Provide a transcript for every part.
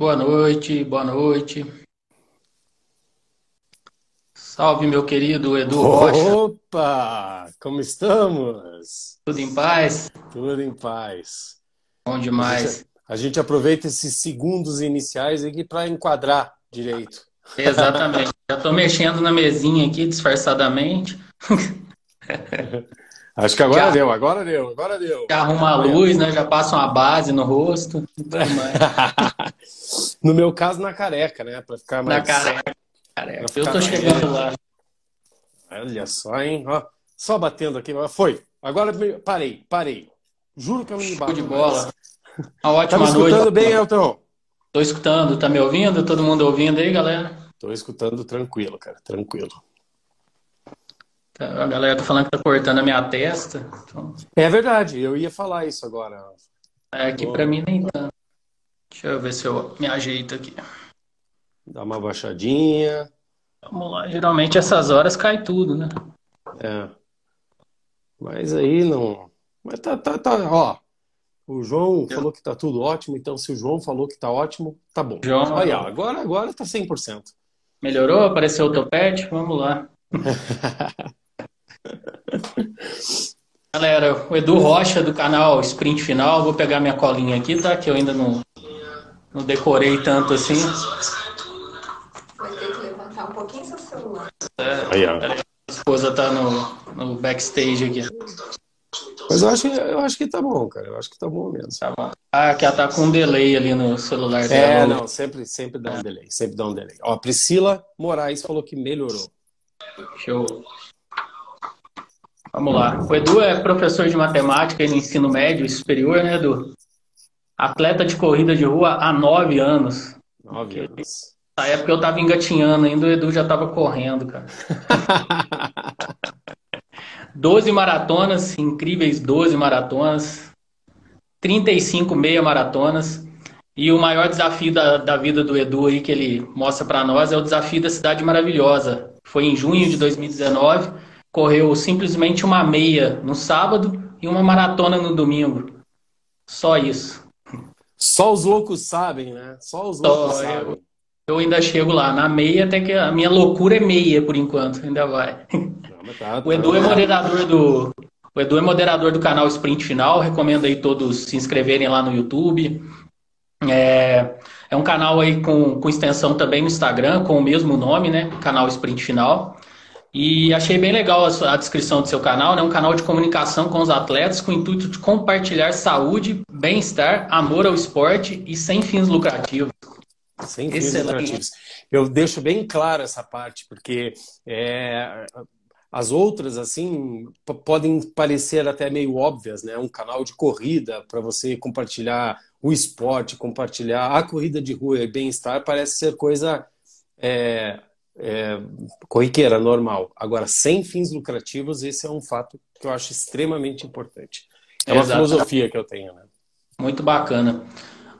Boa noite, boa noite. Salve, meu querido Edu Rocha. Opa! Como estamos? Tudo em paz? Tudo em paz. Bom A demais. gente, a gente aproveita esses segundos iniciais aqui para enquadrar direito. Exatamente. Já tô mexendo na mesinha aqui, disfarçadamente. Acho que agora Já. deu, agora deu, agora deu. Já arruma a luz, né? Já passa uma base no rosto. No meu caso, na careca, né? Para ficar Na mais. careca. careca. Pra Eu tô mais- chegando lá. Olha só, hein? Ó, só batendo aqui. Foi. Agora parei, parei. Juro que eu não me bato de bola. Uma Tá ótima me noite. escutando bem, Elton? Tô escutando, tá me ouvindo? Todo mundo ouvindo aí, galera? Tô escutando tranquilo, cara, tranquilo. Tá, A galera tá falando que tá cortando a minha testa. Então, É verdade, eu ia falar isso agora. é, aqui pra mim nem tanto. Deixa eu ver se eu me ajeito aqui. Dá uma baixadinha. Vamos lá. Geralmente essas horas cai tudo, né? É. Mas aí não. Mas tá, tá, tá. Ó, o João falou que tá tudo ótimo, então se o João falou que tá ótimo, tá bom. João- Olha, agora, agora tá 100%. Melhorou? Apareceu o topete? Vamos lá. Galera, o Edu Rocha do canal Sprint Final. Vou pegar minha colinha aqui, tá? Que eu ainda não, não decorei tanto assim. Vai ter que levantar um pouquinho seu celular. Aí, ó. A esposa tá no, no backstage aqui. Mas eu acho, que- eu acho que tá bom, cara. Eu acho que tá bom mesmo. Tá bom. Ah, que ela tá com um delay ali no celular É, dela. não, sempre, sempre dá um delay, sempre dá um delay. Ó, a Priscila Moraes falou que melhorou. Show. Vamos lá. O Edu é professor de matemática no ensino médio e superior, né, Edu? Atleta de corrida de rua há nove anos. Nove anos. Na época eu tava engatinhando ainda, o Edu já tava correndo, cara. 12 maratonas, incríveis 12 maratonas, 35 meia maratonas. E o maior desafio da, da vida do Edu aí que ele mostra pra nós é o desafio da Cidade Maravilhosa. Foi em junho de 2019, correu simplesmente uma meia no sábado e uma maratona no domingo. Só isso. Só os loucos sabem, né? Só os Só loucos eu. sabem. Eu ainda chego lá na meia, até que a minha loucura é meia por enquanto, ainda vai. Não, tá- O Edu é tá- moderador do o Edu é moderador do canal Sprint Final. Recomendo aí todos se inscreverem lá no YouTube. É, é um canal aí com, com extensão também no Instagram, com o mesmo nome, né? Canal Sprint Final. E achei bem legal a, descrição do seu canal, né? Um canal de comunicação com os atletas com o intuito de compartilhar saúde, bem-estar, amor ao esporte e sem fins lucrativos. Sem fins Excelente. lucrativos. Eu deixo bem claro essa parte, porque é, as outras, assim, podem parecer até meio óbvias, né? Um canal de corrida para você compartilhar o esporte, compartilhar a corrida de rua e bem-estar, parece ser coisa é, é, corriqueira, normal. Agora, sem fins lucrativos, esse é um fato que eu acho extremamente importante. É uma Exato. filosofia que eu tenho, né? Muito bacana.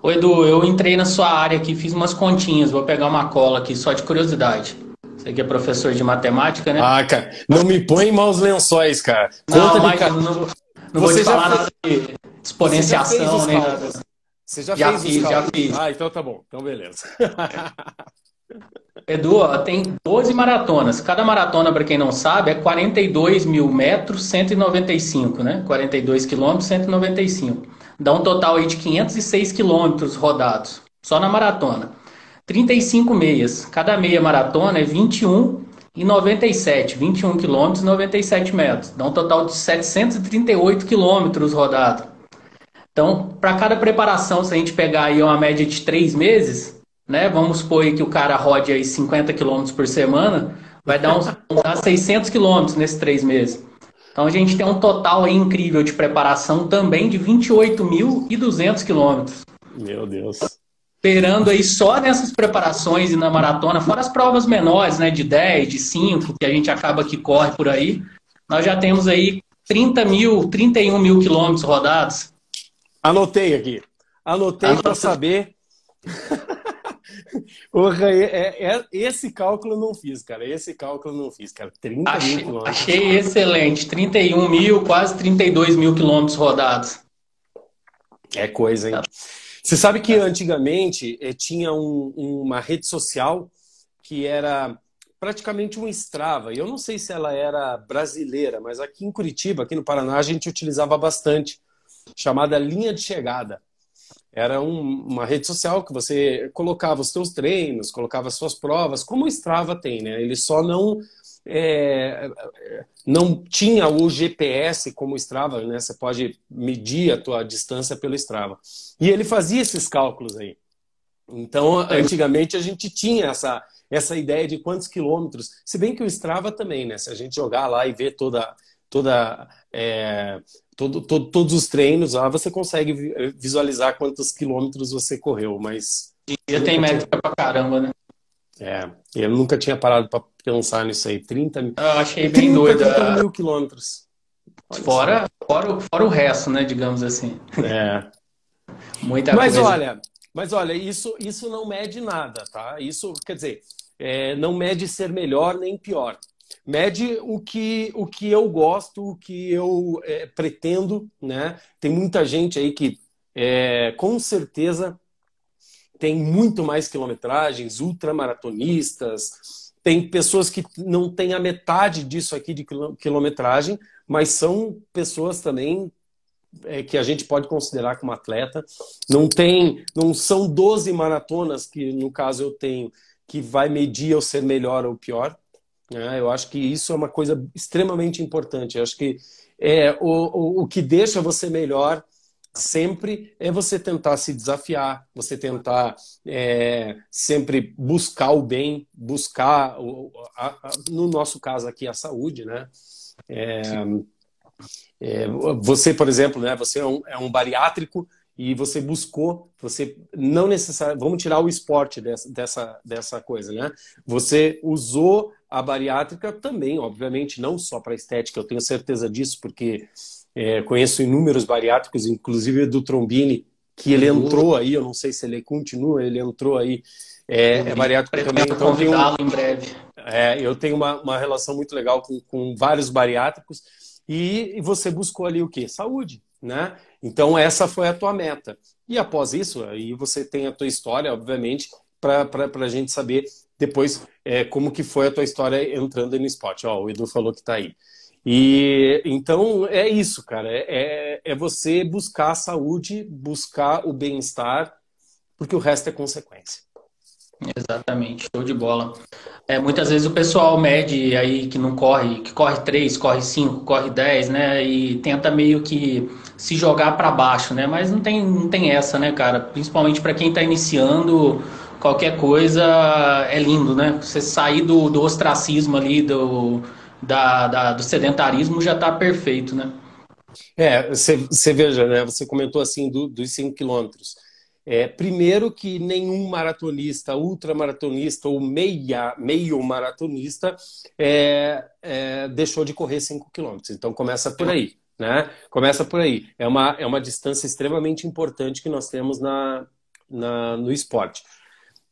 Ô Edu, eu entrei na sua área aqui, fiz umas continhas, vou pegar uma cola aqui só de curiosidade. Você que é professor de matemática, né? Ah, cara, não me põe em maus lençóis, cara. não, Conta de mas não, vou- não vou te falar fez- nada de exponenciação, Você nada. Você já, Já fez fiz, já fiz. Ah, então tá bom. Então beleza. Edu, ó, tem 12 maratonas. Cada maratona, para quem não sabe, é 42 mil metros, 195, né? 42 quilômetros, 195. Dá um total aí de 506 quilômetros rodados, só na maratona. 35 meias. Cada meia maratona é 21 e 97, 21 quilômetros e 97 metros. Dá um total de 738 quilômetros rodados. Então, para cada preparação, se a gente pegar aí uma média de três meses, né? Vamos supor que o cara rode aí 50 quilômetros por semana, vai dar uns, dar 600 quilômetros nesses três meses. Então a gente tem um total aí incrível de preparação também de 28.200 quilômetros. Meu Deus. Esperando aí só nessas preparações e na maratona, fora as provas menores, né? De 10, de 5, que a gente acaba que corre por aí, nós já temos aí 30 mil, 31 mil quilômetros rodados. Anotei aqui. Anotei Anota- para saber. Porra, é, é- é- esse cálculo eu não fiz, cara. Esse cálculo eu não fiz, cara. 30 mil Achei, quilômetros. achei excelente. 31 mil, quase 32 mil quilômetros rodados. É coisa, hein? Você sabe que antigamente eh, tinha um, uma rede social que era praticamente um Strava. E eu não sei se ela era brasileira, mas aqui em Curitiba, aqui no Paraná, a gente utilizava bastante, chamada Linha de Chegada. Era um, uma rede social que você colocava os seus treinos, colocava as suas provas, como o Strava tem, né? Ele só não é, não tinha o GPS como o Strava, né? Você pode medir a tua distância pelo Strava. E ele fazia esses cálculos aí. Então, antigamente a gente tinha essa essa ideia de quantos quilômetros. Se bem que o Strava também, né? Se a gente jogar lá e ver toda, toda, é, todo, todo, todos os treinos lá, você consegue visualizar quantos quilômetros você correu, mas. E tem métrica pra caramba, né? É, eu nunca tinha parado para pensar nisso aí. 30 mil. Eu achei bem 30, doido. 30 mil quilômetros. fora, fora, fora o resto, né? Digamos assim. É. Muita Mas coisa. olha, mas olha, isso, isso não mede nada, tá? Isso, quer dizer, é, não mede ser melhor nem pior. Mede o que, o que eu gosto, o que eu é, pretendo, né? Tem muita gente aí que é, com certeza tem muito mais quilometragens, ultramaratonistas, tem pessoas que não têm a metade disso aqui de quilometragem, mas são pessoas também é, que a gente pode considerar como atleta. Não tem, não são 12 maratonas que no caso eu tenho que vai medir eu ser melhor ou pior. Né? Eu acho que isso é uma coisa extremamente importante. Eu acho que é, o, o, o que deixa você melhor sempre é você tentar se desafiar, você tentar é, sempre buscar o bem, buscar, o, a, a, no nosso caso aqui, a saúde, né? É, é, você, por exemplo, né, você é um, é um bariátrico e você buscou, você não necessariamente, vamos tirar o esporte dessa, dessa, dessa coisa, né? Você usou a bariátrica também, obviamente, não só para estética, eu tenho certeza disso, porque é, conheço inúmeros bariátricos, inclusive do Trombini, que ele uhum. entrou aí, eu não sei se ele continua, ele entrou aí, é, é bariátrico também. Então um, em breve. É, eu tenho uma, uma relação muito legal com, com vários bariátricos, e, e você buscou ali o quê? Saúde, né? Então, essa foi a tua meta. E após isso, aí você tem a tua história, obviamente, para a gente saber depois é, como que foi a tua história entrando no esporte. Ó, o Edu falou que está aí. E então é isso, cara. É, é você buscar a saúde, buscar o bem-estar, porque o resto é consequência. Exatamente, show de bola. É, muitas vezes o pessoal mede aí que não corre, que corre 3, corre 5, corre 10, né? E tenta meio que se jogar para baixo, né? Mas não tem, não tem essa, né, cara? Principalmente para quem está iniciando, qualquer coisa é lindo, né? Você sair do, do ostracismo ali, do, da, da do sedentarismo já está perfeito, né? É, você veja, né? Você comentou assim do, dos 5 quilômetros. É, primeiro que nenhum maratonista, ultramaratonista ou meia, meio maratonista é, é, deixou de correr 5 quilômetros. Então começa por aí. Né? Começa por aí. É uma, é uma distância extremamente importante que nós temos na, na, no esporte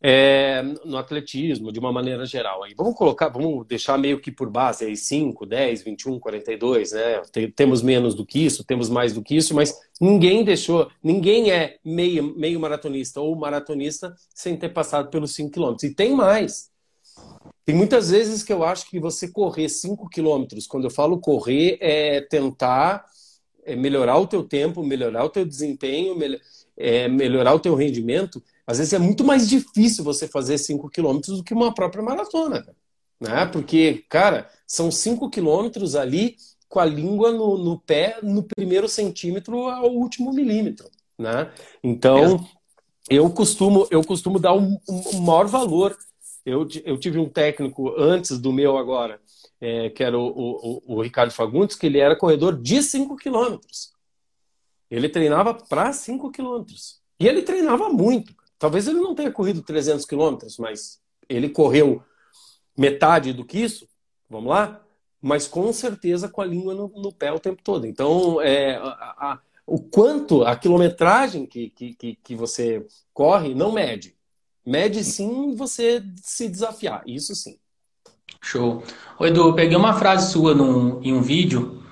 é, no atletismo, de uma maneira geral. Aí vamos colocar, vamos deixar meio que por base aí 5, 10, 21, 42, né? Temos menos do que isso, temos mais do que isso, mas ninguém deixou, ninguém é meio, meio maratonista ou maratonista sem ter passado pelos 5 quilômetros. E tem mais. Tem muitas vezes que eu acho que você correr 5 quilômetros, quando eu falo correr, é tentar é melhorar o teu tempo, melhorar o teu desempenho, é, melhorar o teu rendimento às vezes é muito mais difícil você fazer 5 quilômetros do que uma própria maratona, né? Porque, cara, são 5 quilômetros ali com a língua no, no, pé, no primeiro centímetro ao último milímetro, né? Então, eu costumo, eu costumo dar um, um maior valor. Eu, eu tive um técnico antes do meu agora, é, que era o, o, o, Ricardo Fagundes, que ele era corredor de 5 quilômetros. Ele treinava para 5 quilômetros. E ele treinava muito. Talvez ele não tenha corrido 300 quilômetros, mas ele correu metade do que isso, vamos lá? Mas com certeza com a língua no, no pé o tempo todo. Então, é, a, a, o quanto, a quilometragem que, que, que você corre não mede. Mede sim você se desafiar, isso sim. Show. Ô Edu, eu peguei uma frase sua num, em um vídeo,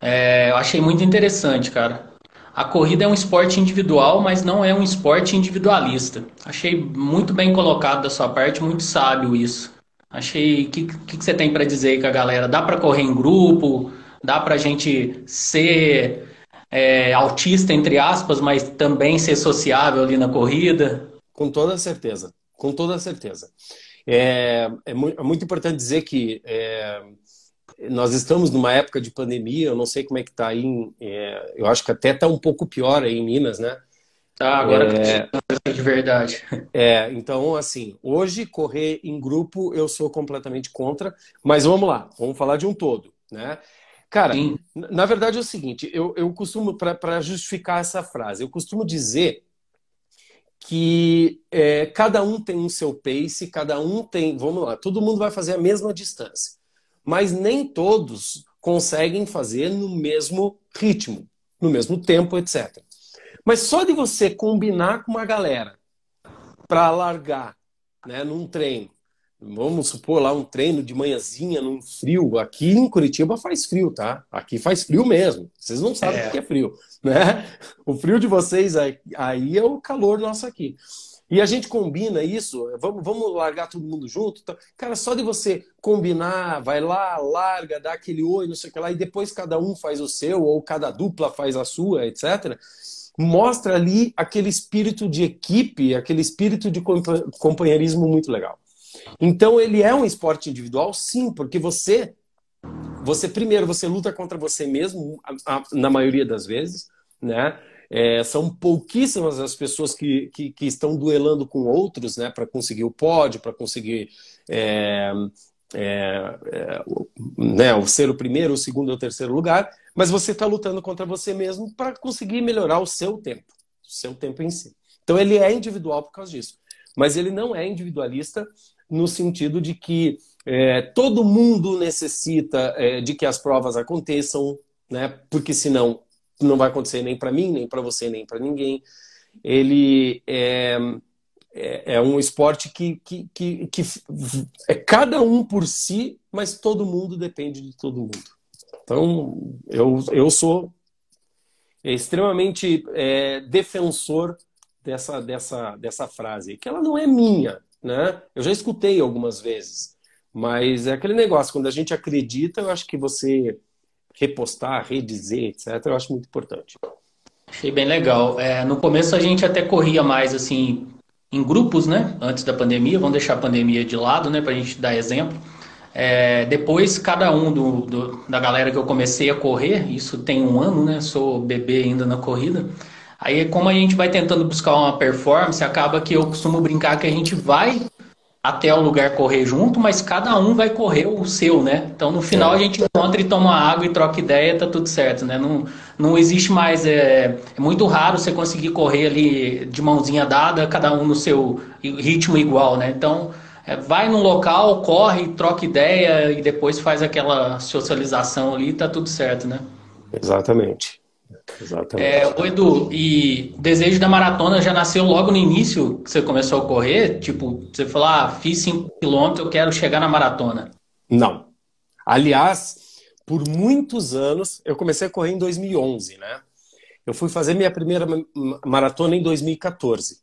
é, eu achei muito interessante, cara. A corrida é um esporte individual, mas não é um esporte individualista. Achei muito bem colocado da sua parte, muito sábio isso. Achei. O que, que, que, você tem para dizer aí com a galera? Dá para correr em grupo? Dá para a gente ser é, autista, entre aspas, mas também ser sociável ali na corrida? Com toda certeza. Com toda certeza. É, é, muito, é muito importante dizer que é, nós estamos numa época de pandemia, eu não sei como é que está aí, é, eu acho que até está um pouco pior aí em Minas, né? Tá, agora é, tá de verdade. É, então, assim, hoje correr em grupo eu sou completamente contra, mas vamos lá, vamos falar de um todo, né? Cara, Sim. na verdade é o seguinte, eu, eu costumo, para justificar essa frase, eu costumo dizer que é, cada um tem o seu pace, cada um tem, vamos lá, todo mundo vai fazer a mesma distância mas nem todos conseguem fazer no mesmo ritmo, no mesmo tempo, etc. Mas só de você combinar com uma galera para largar né, num treino, vamos supor lá um treino de manhãzinha num frio, aqui em Curitiba faz frio, tá? Aqui faz frio mesmo. Vocês não sabem é. o que é frio, né? O frio de vocês aí é o calor nosso aqui. E a gente combina isso, vamos, vamos largar todo mundo junto. Então, cara, só de você combinar, vai lá, larga, dá aquele oi, não sei o que lá, e depois cada um faz o seu, ou cada dupla faz a sua, etc. Mostra ali aquele espírito de equipe, aquele espírito de companheirismo muito legal. Então ele é um esporte individual, sim, porque você, você primeiro você luta contra você mesmo, na maioria das vezes, né? É, são pouquíssimas as pessoas que, que, que, estão duelando com outros né, para conseguir o pódio, para conseguir é, é, é né, ser o primeiro, o segundo ou o terceiro lugar, mas você está lutando contra você mesmo para conseguir melhorar o seu tempo, o seu tempo em si. Então ele é individual por causa disso, mas ele não é individualista no sentido de que é, todo mundo necessita é, de que as provas aconteçam, né, porque senão não vai acontecer nem para mim, nem para você, nem para ninguém. Ele é, é, é, um esporte que, que, que, que é cada um por si, mas todo mundo depende de todo mundo. Então, eu, eu sou extremamente é, defensor dessa, dessa, dessa frase, que ela não é minha, né? Eu já escutei algumas vezes, mas é aquele negócio, quando a gente acredita, eu acho que você repostar, redizer, etc., eu acho muito importante. Achei bem legal. É, no começo a gente até corria mais assim em grupos, né? Antes da pandemia, vamos deixar a pandemia de lado, né? Para a gente dar exemplo. É, depois, cada um do, do, da galera que eu comecei a correr, isso tem um ano, né? Sou bebê ainda na corrida. Aí, como a gente vai tentando buscar uma performance, acaba que eu costumo brincar que a gente vai até o lugar correr junto, mas cada um vai correr o seu, né? Então no final é. a gente encontra e toma água e troca ideia, tá tudo certo, né? Não, não existe mais, é, é muito raro você conseguir correr ali de mãozinha dada, cada um no seu ritmo igual, né? Então é, vai no local, corre, troca ideia e depois faz aquela socialização ali, tá tudo certo, né? Exatamente. Exatamente. É, o Edu, e desejo da maratona já nasceu logo no início que você começou a correr? Tipo, você falou, ah, fiz 5 km, eu quero chegar na maratona. Não. Aliás, por muitos anos, eu comecei a correr em 2011, né? Eu fui fazer minha primeira maratona em 2014.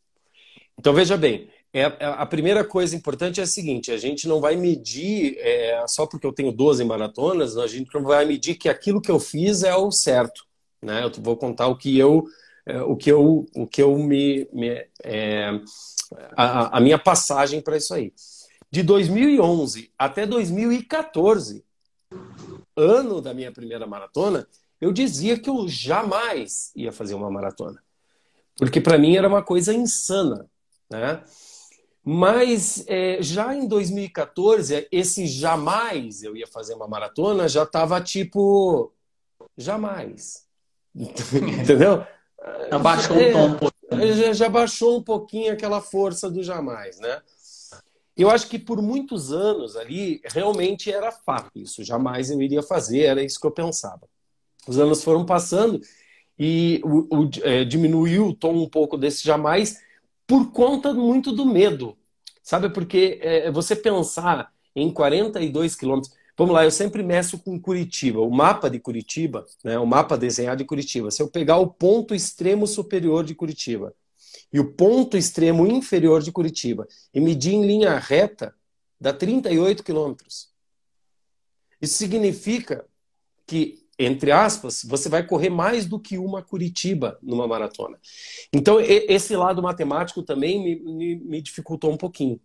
Então, veja bem, é, é, a primeira coisa importante é a seguinte: a gente não vai medir, é, só porque eu tenho 12 maratonas, a gente não vai medir que aquilo que eu fiz é o certo. Né? Eu vou contar o que eu, é, o que eu, o que eu me, me é, a, a minha passagem para isso aí. De 2011 até 2014, ano da minha primeira maratona, eu dizia que eu jamais ia fazer uma maratona. Porque para mim era uma coisa insana, né? Mas é, já em 2014, esse jamais eu ia fazer uma maratona já estava tipo, jamais. Entendeu? Abaixou é, um tom. Já, já baixou um pouquinho aquela força do jamais, né? Eu acho que por muitos anos ali, realmente era fato isso. Jamais eu iria fazer, era isso que eu pensava. Os anos foram passando e o, o, é, diminuiu o tom um pouco desse jamais por conta muito do medo. Sabe, porque é, você pensar em 42 quilômetros. Vamos lá, eu sempre meço com Curitiba. O mapa de Curitiba, né, o mapa desenhado de Curitiba. Se eu pegar o ponto extremo superior de Curitiba e o ponto extremo inferior de Curitiba e medir em linha reta, dá 38 quilômetros. Isso significa que, entre aspas, você vai correr mais do que uma Curitiba numa maratona. Então, esse lado matemático também me, me, me dificultou um pouquinho.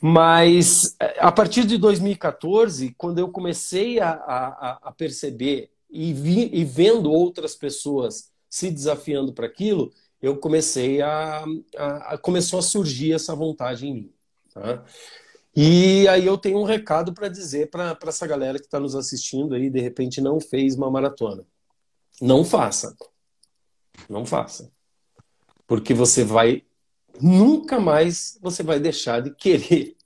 Mas é, a partir de 2014, quando eu comecei a, a, a perceber e, vi, e vendo outras pessoas se desafiando para aquilo, eu comecei a, a, a, começou a surgir essa vontade em mim. Tá? E aí eu tenho um recado para dizer para essa galera que está nos assistindo aí, de repente não fez uma maratona. Não faça. Não faça. Porque você vai nunca mais você vai deixar de querer.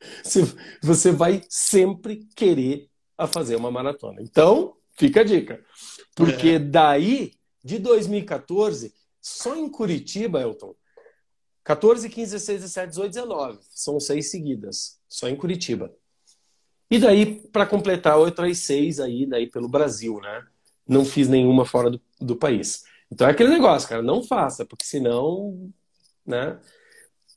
Você vai sempre querer a fazer uma maratona. Então, fica a dica. Porque é. daí, de 2014, só em Curitiba, Elton, 14, 15, 16, 17, 18, 19. São seis seguidas, só em Curitiba. E daí, para completar, outras seis aí, daí pelo Brasil, né? Não fiz nenhuma fora do, do país. Então é aquele negócio, cara, não faça, porque senão né?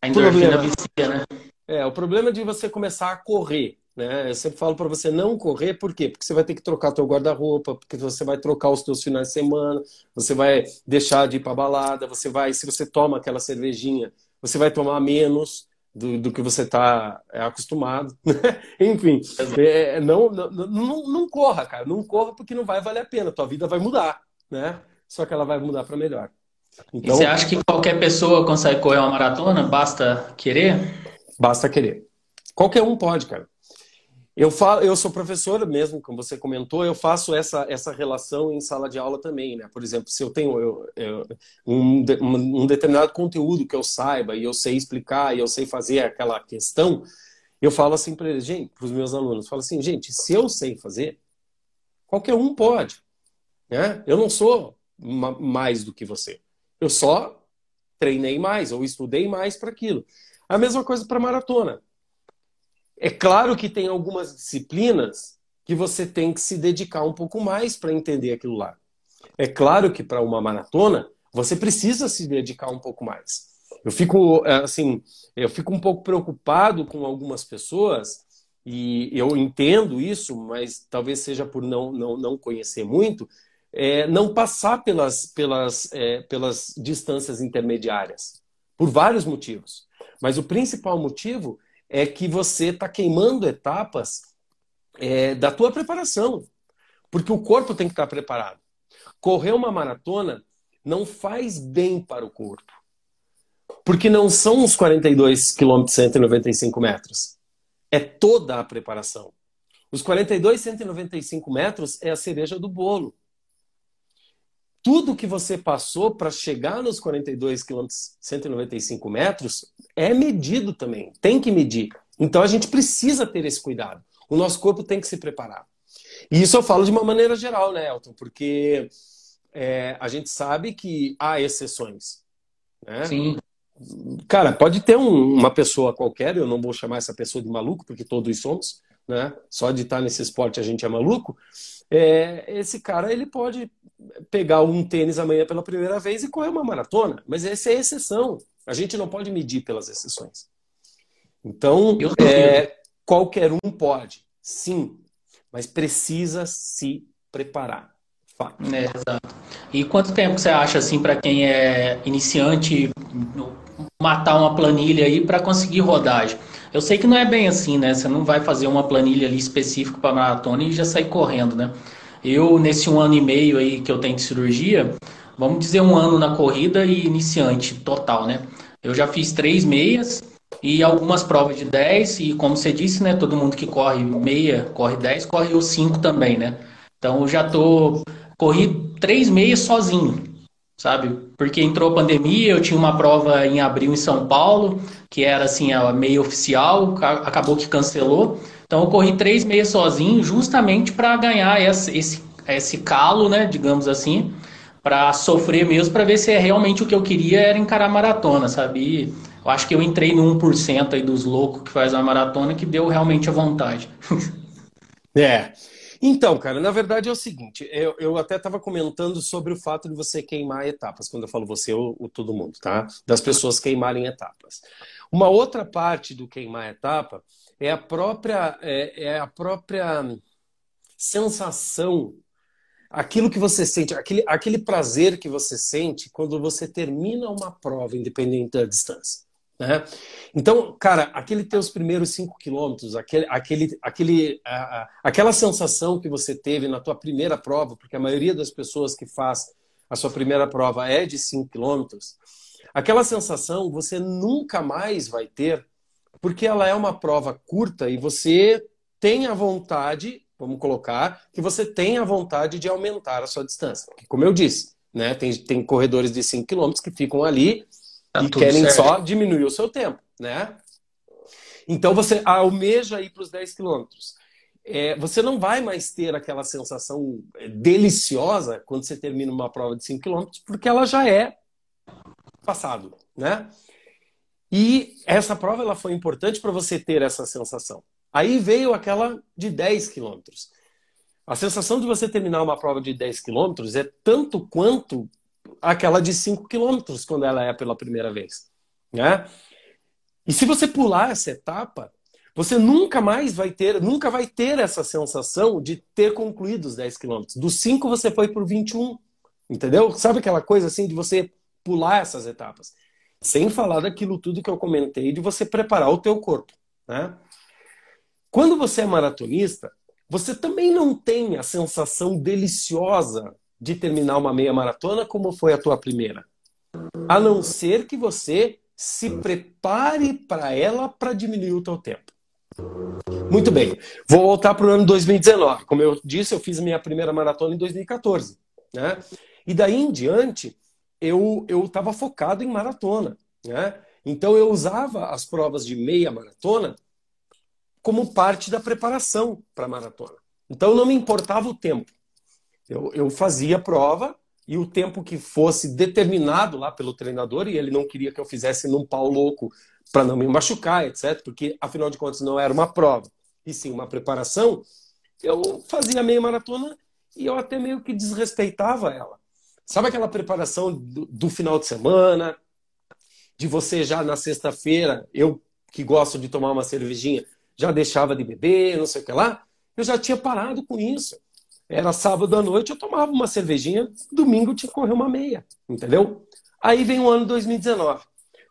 A endorfina vicia, né? É, o problema de você começar a correr, né? Eu sempre falo para você não correr, por quê? Porque você vai ter que trocar teu guarda-roupa, porque você vai trocar os teus finais de semana, você vai deixar de ir para balada, você vai, se você toma aquela cervejinha, você vai tomar menos do, do que você está é, acostumado. Enfim, é, não, não, não, não corra, cara, não corra porque não vai valer a pena, tua vida vai mudar, né? Só que ela vai mudar para melhor. Então, e você acha que qualquer pessoa consegue correr uma maratona? Basta querer? Basta querer. Qualquer um pode, cara. Eu, falo, eu sou professor mesmo, como você comentou, eu faço essa, essa relação em sala de aula também, né? Por exemplo, se eu tenho eu, eu, um, um determinado conteúdo que eu saiba e eu sei explicar e eu sei fazer aquela questão, eu falo assim para eles, gente, para os meus alunos, falo assim, gente, se eu sei fazer, qualquer um pode, né? Eu não sou mais do que você. Eu só treinei mais ou estudei mais para aquilo. A mesma coisa para maratona. É claro que tem algumas disciplinas que você tem que se dedicar um pouco mais para entender aquilo lá. É claro que para uma maratona você precisa se dedicar um pouco mais. Eu fico assim, eu fico um pouco preocupado com algumas pessoas e eu entendo isso, mas talvez seja por não não, não conhecer muito, é, não passar pelas, pelas, é, pelas distâncias intermediárias, por vários motivos. Mas o principal motivo é que você está queimando etapas é, da tua preparação, porque o corpo tem que estar tá preparado. Correr uma maratona não faz bem para o corpo, porque não são os 42 km 195 metros, é toda a preparação. Os 42 195 metros é a cereja do bolo tudo que você passou para chegar nos 42 quilômetros 195 metros é medido também, tem que medir. Então a gente precisa ter esse cuidado. O nosso corpo tem que se preparar. E isso eu falo de uma maneira geral, né, Elton? Porque é, a gente sabe que há exceções. Né? Sim. Cara, pode ter um, uma pessoa qualquer, eu não vou chamar essa pessoa de maluco, porque todos somos, né? Só de estar nesse esporte a gente é maluco. É, esse cara ele pode pegar um tênis amanhã pela primeira vez e correr uma maratona. Mas essa é exceção. A gente não pode medir pelas exceções. Então, é, qualquer um pode, sim, mas precisa se preparar. Fato. É, exato. E quanto tempo você acha, assim, para quem é iniciante, matar uma planilha aí para conseguir rodagem? Eu sei que não é bem assim, né? Você não vai fazer uma planilha ali específica para maratona e já sair correndo, né? Eu, nesse um ano e meio aí que eu tenho de cirurgia, vamos dizer um ano na corrida e iniciante total, né? Eu já fiz três meias e algumas provas de 10 e como você disse, né, todo mundo que corre meia, corre 10, corre os 5 também, né? Então eu já tô corri três meias sozinho, sabe? Porque entrou a pandemia, eu tinha uma prova em abril em São Paulo, que era assim a meia oficial, acabou que cancelou. Então eu corri três meses sozinho, justamente para ganhar esse, esse, esse calo, né, digamos assim, para sofrer mesmo, para ver se é realmente o que eu queria era encarar maratona, sabe? E eu acho que eu entrei no 1% aí dos loucos que faz a maratona que deu realmente a vontade. É. Então, cara, na verdade é o seguinte, eu, eu até estava comentando sobre o fato de você queimar etapas, quando eu falo você ou, ou todo mundo, tá? Das pessoas queimarem etapas. Uma outra parte do queimar etapa é a própria, é, é a própria sensação, aquilo que você sente, aquele, aquele prazer que você sente quando você termina uma prova, independente da distância. Né? Então, cara, aquele teus primeiros cinco quilômetros, aquele, aquele, aquele, aquela sensação que você teve na tua primeira prova, porque a maioria das pessoas que faz a sua primeira prova é de cinco quilômetros, aquela sensação você nunca mais vai ter, porque ela é uma prova curta e você tem a vontade, vamos colocar, que você tem a vontade de aumentar a sua distância. Porque, como eu disse, né, tem, tem corredores de 5 km que ficam ali Tá e querem certo. só diminuir o seu tempo, né? Então você almeja ir para os 10 quilômetros. É, você não vai mais ter aquela sensação é, deliciosa quando você termina uma prova de 5 quilômetros, porque ela já é passado, né? E essa prova ela foi importante para você ter essa sensação. Aí veio aquela de 10 quilômetros. A sensação de você terminar uma prova de 10 quilômetros é tanto quanto aquela de 5 quilômetros quando ela é pela primeira vez. Né? E se você pular essa etapa, você nunca mais vai ter, nunca vai ter essa sensação de ter concluído os 10 quilômetros. Dos 5 você foi o 21. Entendeu? Sabe aquela coisa assim de você pular essas etapas? Sem falar daquilo tudo que eu comentei de você preparar o teu corpo. Né? Quando você é maratonista, você também não tem a sensação deliciosa de terminar uma meia maratona como foi a tua primeira. A não ser que você se prepare para ela para diminuir o teu tempo. Muito bem. Vou voltar para o ano 2019. Como eu disse, eu fiz minha primeira maratona em 2014. Né? E daí em diante, eu estava focado em maratona. Né? Então eu usava as provas de meia maratona como parte da preparação para a maratona. Então não me importava o tempo. Eu, eu fazia prova e o tempo que fosse determinado lá pelo treinador, e ele não queria que eu fizesse num pau louco para não me machucar, etc., porque afinal de contas não era uma prova, e sim uma preparação, eu fazia meia maratona e eu até meio que desrespeitava ela. Sabe aquela preparação do, do final de semana, de você já na sexta-feira, eu que gosto de tomar uma cervejinha, já deixava de beber, não sei o que lá, eu já tinha parado com isso. Era sábado à noite, eu tomava uma cervejinha, domingo tinha que correr uma meia, entendeu? Aí vem o ano 2019.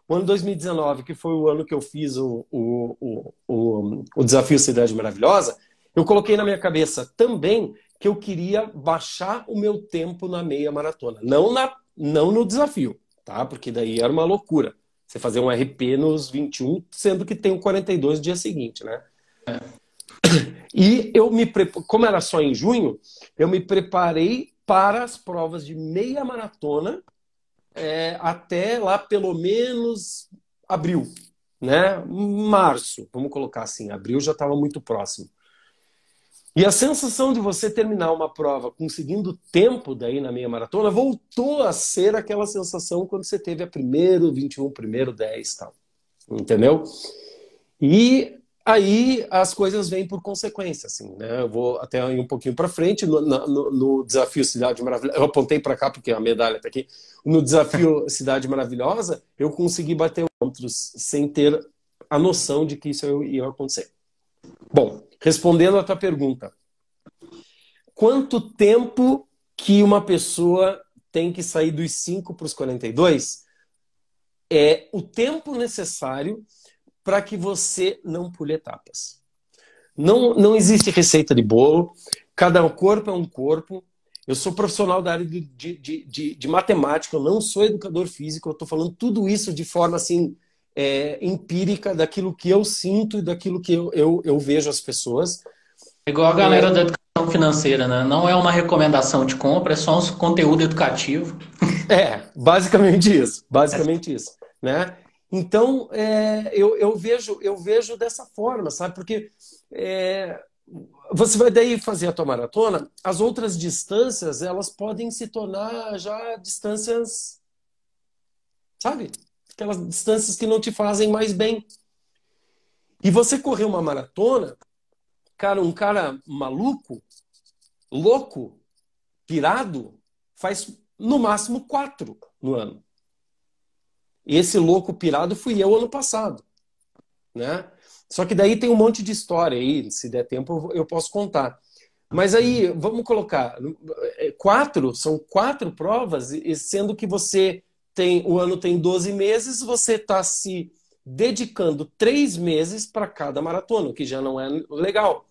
O ano 2019, que foi o ano que eu fiz o, o, o, o, o Desafio Cidade Maravilhosa, eu coloquei na minha cabeça também que eu queria baixar o meu tempo na meia maratona. Não, na, não no desafio, tá? Porque daí era uma loucura. Você fazer um RP nos 21, sendo que tem o 42 no dia seguinte, né? É. E eu me como era só em junho, eu me preparei para as provas de meia maratona é, até lá pelo menos abril, né? Março, vamos colocar assim, abril já estava muito próximo. E a sensação de você terminar uma prova conseguindo tempo daí na meia maratona voltou a ser aquela sensação quando você teve a primeiro 21, primeiro 10 tal. Entendeu? E aí as coisas vêm por consequência, assim, né? Eu vou até ir um pouquinho para frente no, no, no, desafio Cidade Maravilhosa. Eu apontei para cá porque a medalha está aqui. No desafio Cidade Maravilhosa, eu consegui bater outros sem ter a noção de que isso ia acontecer. Bom, respondendo a tua pergunta, quanto tempo que uma pessoa tem que sair dos 5 para os 42? É o tempo necessário para que você não pule etapas. Não, não existe receita de bolo, cada corpo é um corpo. Eu sou profissional da área de, de, de, de matemática, eu não sou educador físico, eu estou falando tudo isso de forma assim é, empírica, daquilo que eu sinto e daquilo que eu, eu, eu vejo as pessoas. Igual a galera é... da educação financeira, né? Não é uma recomendação de compra, é só um conteúdo educativo. É, basicamente isso, basicamente isso, né? Então, é, eu, eu, vejo, eu vejo dessa forma, sabe? Porque é, você vai daí fazer a tua maratona, as outras distâncias, elas podem se tornar já distâncias, sabe? Aquelas distâncias que não te fazem mais bem. E você correr uma maratona, cara, um cara maluco, louco, pirado, faz no máximo quatro no ano. Esse louco pirado fui eu ano passado, né? Só que daí tem um monte de história aí, se der tempo eu posso contar. Mas aí, vamos colocar, é, quatro, são quatro provas, sendo que você tem, o ano tem 12 meses, você está se dedicando três meses para cada maratona, o que já não é legal,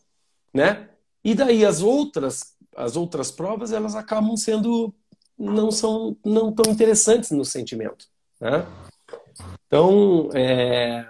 né? E daí as outras, as outras provas, elas acabam sendo, não são não tão interessantes no sentimento, né? Então, é,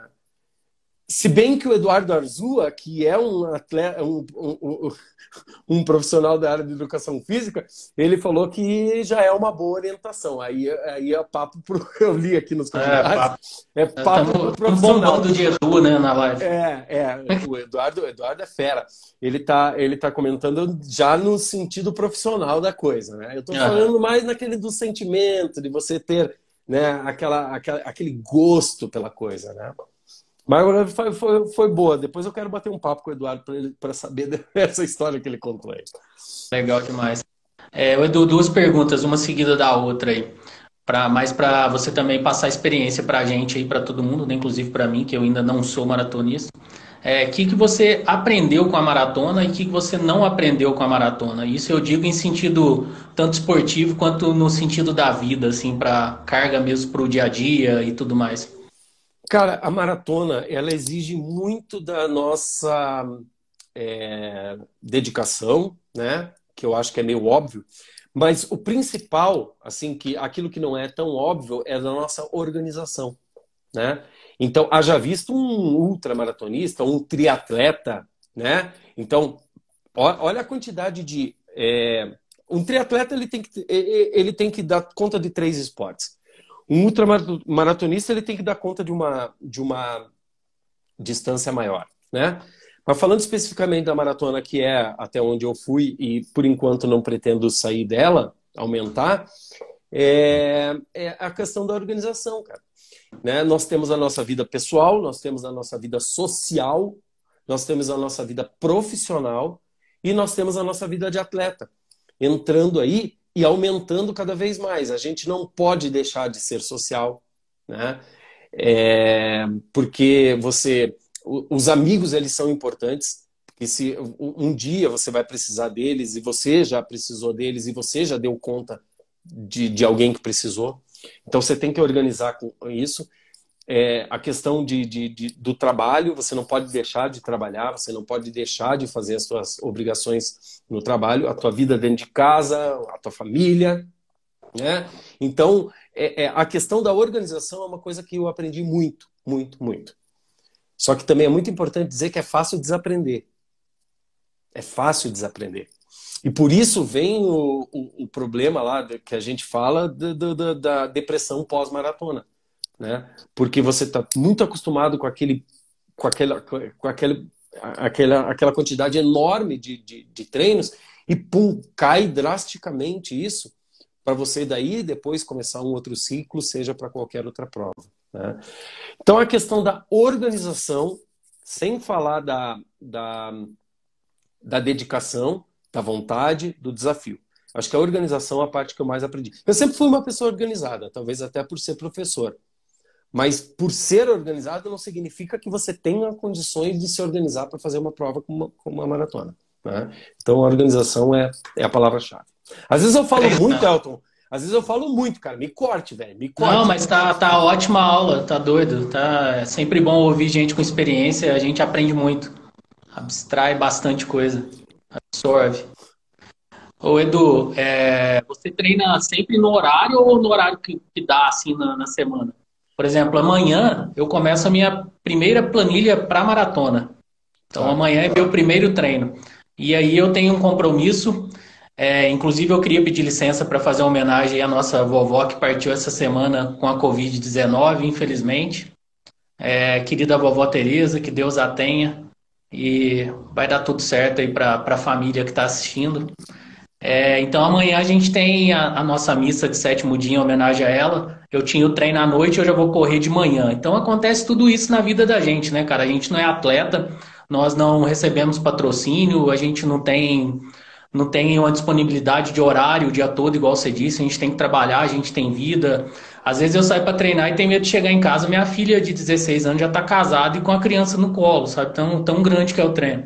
se bem que o Eduardo Arzua, que é um atleta, um, um, um, profissional da área de educação física, ele falou que já é uma boa orientação. Aí, aí é papo pro. Eu li aqui nos é, comentários. É papo, é papo pro profissional. Um de Edu, né, na live. É, é. O Eduardo, o Eduardo é fera. Ele tá, ele tá comentando já no sentido profissional da coisa, né? Eu tô falando mais naquele do sentimento, de você ter né, aquela, aquela, aquele gosto pela coisa, né? Mas foi, foi, foi, boa. Depois eu quero bater um papo com o Eduardo para saber dessa história que ele contou aí. Legal demais. É, Edu, duas perguntas, uma seguida da outra aí. Pra, mais para você também passar experiência para a gente aí, para todo mundo, né? inclusive para mim, que eu ainda não sou maratonista. É, que, que você aprendeu com a maratona e o que, que você não aprendeu com a maratona? Isso eu digo em sentido tanto esportivo quanto no sentido da vida, assim, para carga mesmo para o dia a dia e tudo mais. Cara, a maratona, ela exige muito da nossa é, dedicação, né? Que eu acho que é meio óbvio. Mas o principal, assim, que aquilo que não é tão óbvio é da nossa organização, né? Então, haja visto um ultramaratonista, um triatleta, né? Então, olha a quantidade de... É, um triatleta, ele tem, que, ele tem que dar conta de três esportes. Um ultramaratonista ele tem que dar conta de uma, de uma distância maior, né? Mas falando especificamente da maratona, que é até onde eu fui e por enquanto não pretendo sair dela, aumentar, é, é a questão da organização, cara. Né? Nós temos a nossa vida pessoal, nós temos a nossa vida social, nós temos a nossa vida profissional e nós temos a nossa vida de atleta. Entrando aí e aumentando cada vez mais. A gente não pode deixar de ser social, né? É, porque você, os amigos eles são importantes. E se um dia você vai precisar deles e você já precisou deles e você já deu conta de, de alguém que precisou, então você tem que organizar com isso é, a questão de, de, de, do trabalho, você não pode deixar de trabalhar, você não pode deixar de fazer as suas obrigações no trabalho, a tua vida dentro de casa, a tua família, né? Então, é, é, a questão da organização é uma coisa que eu aprendi muito, muito, muito. Só que também é muito importante dizer que é fácil desaprender. É fácil desaprender. E por isso vem o, o, o problema lá que a gente fala da, da, da depressão pós-maratona né? Porque você está muito acostumado com aquele, com aquela, com aquele, aquela, aquela quantidade enorme de, de, de treinos e pum, cai drasticamente isso para você daí depois começar um outro ciclo, seja para qualquer outra prova. Né? Então a questão da organização, sem falar da, da, da dedicação, da vontade, do desafio. Acho que a organização é a parte que eu mais aprendi. Eu sempre fui uma pessoa organizada, talvez até por ser professor. Mas por ser organizado não significa que você tenha condições de se organizar para fazer uma prova como uma, como uma maratona. Né? Então a organização é, é a palavra-chave. Às vezes eu falo é muito, Elton. Às vezes eu falo muito, cara. Me corte, velho. Me corte. Não, mas tá, tá ótima aula, tá doido. Tá é sempre bom ouvir gente com experiência. A gente aprende muito. Abstrai bastante coisa. Absorve. Ô Edu, é, você treina sempre no horário ou no horário que, que dá assim na, na semana? Por exemplo, amanhã eu começo a minha primeira planilha para maratona. Então tá. amanhã é meu primeiro treino. E aí eu tenho um compromisso. É, inclusive eu queria pedir licença para fazer uma homenagem à nossa vovó que partiu essa semana com a Covid-19, infelizmente. É, querida vovó Tereza, que Deus a tenha. E vai dar tudo certo aí para a família que está assistindo. É, então amanhã a gente tem a, a, nossa missa de sétimo dia em homenagem a ela. Eu tinha o treino à noite, eu já vou correr de manhã. Então acontece tudo isso na vida da gente, né, cara? A gente não é atleta, nós não recebemos patrocínio, a gente não tem não tem uma disponibilidade de horário o dia todo, igual você disse, a gente tem que trabalhar, a gente tem vida. Às vezes eu saio para treinar e tenho medo de chegar em casa, minha filha de 16 anos já está casada e com a criança no colo, sabe? Tão, tão grande que é o treino.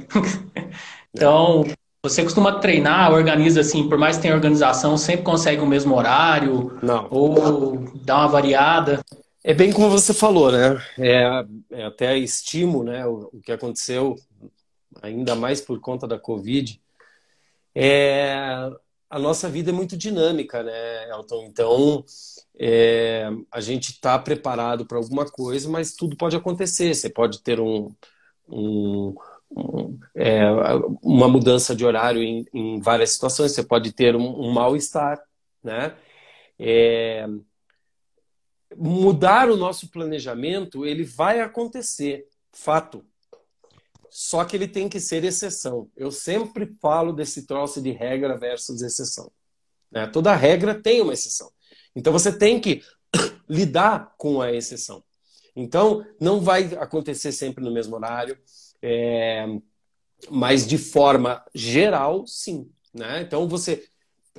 então, você costuma treinar, organiza assim, por mais que tenha organização, sempre consegue o mesmo horário? Não. Ou dá uma variada? É bem como você falou, né? É, é até estimo, né? O, o, que aconteceu, ainda mais por conta da Covid. É, a nossa vida é muito dinâmica, né, Elton? Então, é, a gente está preparado para alguma coisa, mas tudo pode acontecer. Você pode ter um, um, um é, uma mudança de horário em, em, várias situações. Você pode ter um, um mal-estar, né? É, mudar o nosso planejamento, ele vai acontecer, fato. Só que ele tem que ser exceção. Eu sempre falo desse troço de regra versus exceção. Né? Toda regra tem uma exceção. Então você tem que lidar com a exceção. Então, não vai acontecer sempre no mesmo horário, é... mas de forma geral, sim. Né? Então, você.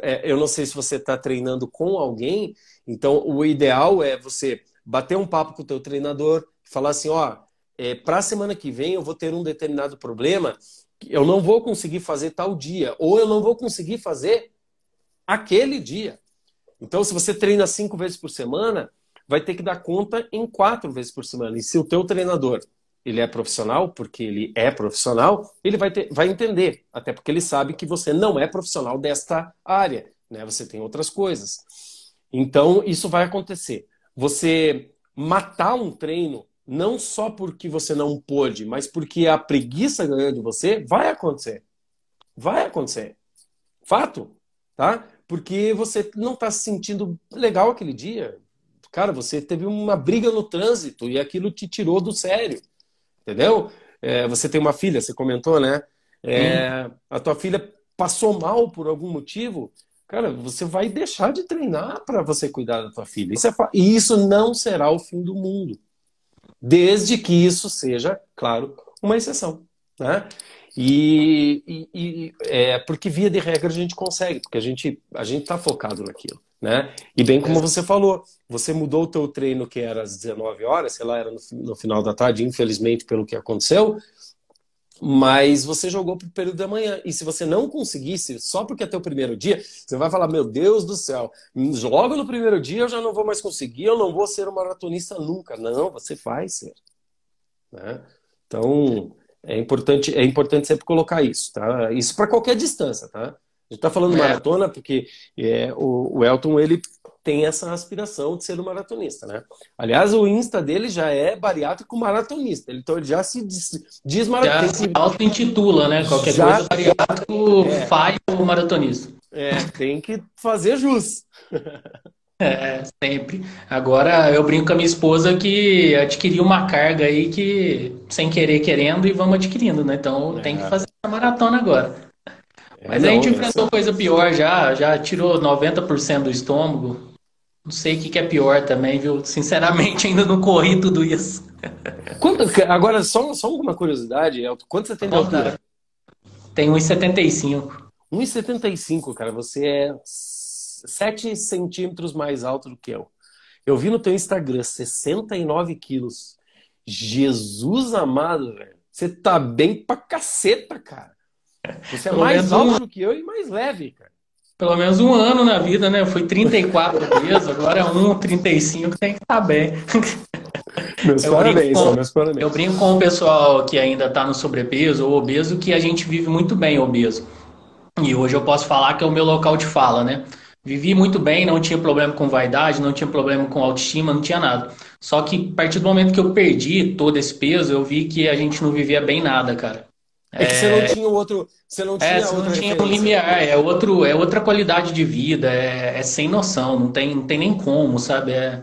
É, eu não sei se você está treinando com alguém, então, o ideal é você bater um papo com o teu treinador, falar assim, ó, é, para a semana que vem eu vou ter um determinado problema, eu não vou conseguir fazer tal dia, ou eu não vou conseguir fazer aquele dia. Então, se você treina cinco vezes por semana, vai ter que dar conta em quatro vezes por semana. E se o teu treinador ele é profissional, porque ele é profissional, ele vai, ter, vai entender, até porque ele sabe que você não é profissional desta área, né? Você tem outras coisas. Então, isso vai acontecer. Você matar um treino, não só porque você não pôde, mas porque a preguiça ganhou de você, vai acontecer. Vai acontecer. Fato. Tá? Porque você não está se sentindo legal aquele dia. Cara, você teve uma briga no trânsito e aquilo te tirou do sério. Entendeu? É, você tem uma filha, você comentou, né? É, a tua filha passou mal por algum motivo cara, você vai deixar de treinar para você cuidar da tua filha. Isso é e isso não será o fim do mundo. Desde que isso seja, claro, uma exceção. Né? E, e, e é, porque via de regra a gente consegue, porque a gente a gente está focado naquilo, né? E bem como você falou, você mudou o teu treino que era às 19 horas, sei lá, era no, no final da tarde, infelizmente pelo que aconteceu, mas você jogou para o período da manhã. E se você não conseguisse, só porque é teu primeiro dia, você vai falar: Meu Deus do céu, logo no primeiro dia eu já não vou mais conseguir, eu não vou ser um maratonista nunca. Não, você vai ser. Né? Então, é importante, é importante sempre colocar isso. Tá? Isso para qualquer distância. Tá? A gente está falando é. maratona porque é, o, o Elton ele tem essa aspiração de ser um maratonista, né? Aliás, o Insta dele já é bariátrico maratonista. Então ele já se diz, diz maratonista. Já se auto-intitula, né? Qualquer já, coisa, bariátrico é, faz o maratonista. É, tem que fazer jus. É, sempre. Agora eu brinco com a minha esposa que adquiri uma carga aí que sem querer querendo e vamos adquirindo, né? Então é. tem que fazer a maratona agora. É, Mas não, a gente enfrentou coisa pior já, já tirou 90% do estômago. Não sei o que, que é pior também, viu? Sinceramente, ainda não corri tudo isso. Quanto, agora, só, só uma curiosidade. Quanto você tem de altura? Tem 1,75. 1,75, cara. Você é 7 centímetros mais alto do que eu. Eu vi no teu Instagram, 69 quilos. Jesus amado, velho. Você tá bem pra caceta, cara. Você é mais alto do que eu e mais leve, cara pelo menos um ano na vida, né? Eu fui 34 vezes, agora é um 35, tem que estar tá bem. Meus eu parabéns, com, meus parabéns. Eu brinco com o pessoal que ainda está no sobrepeso ou obeso que a gente vive muito bem obeso. E hoje eu posso falar que é o meu local de fala, né? Vivi muito bem, não tinha problema com vaidade, não tinha problema com autoestima, não tinha nada. Só que a partir do momento que eu perdi todo esse peso, eu vi que a gente não vivia bem nada, cara. É que você não é. tinha outro. Você não tinha, é, você não tinha um limiar, é, outro, é outra qualidade de vida, é, é, sem noção, não tem, não tem nem como, sabe? É,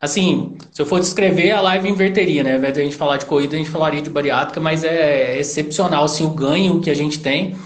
assim, se eu for descrever, a live inverteria, né? Ao invés de a gente falar de corrida, a gente falaria de bariátrica, mas é excepcional assim, o ganho que a gente tem.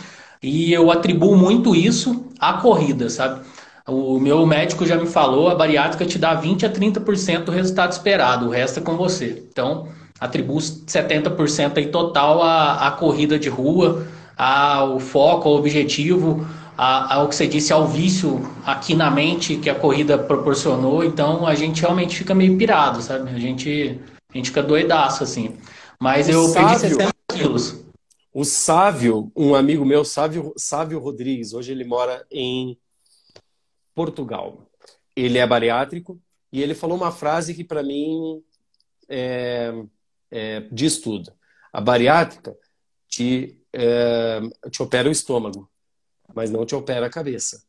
E eu atribuo muito isso à corrida, sabe? O meu médico já me falou, a bariátrica te dá 20 a 30% do resultado esperado, o resto é com você. Então, atribuo 70% aí total à, à corrida de rua, ao foco, ao objetivo, ao que você disse, ao vício aqui na mente que a corrida proporcionou. Então a gente realmente fica meio pirado, sabe? A gente, a gente fica doidaço, assim. Mas o eu sábio, perdi 60 quilos. O Sávio, um amigo meu, Sávio, Sávio Rodrigues, hoje ele mora em Portugal. Ele é bariátrico e ele falou uma frase que para mim é, é, diz tudo. A bariátrica te, é, te opera o estômago, mas não te opera a cabeça.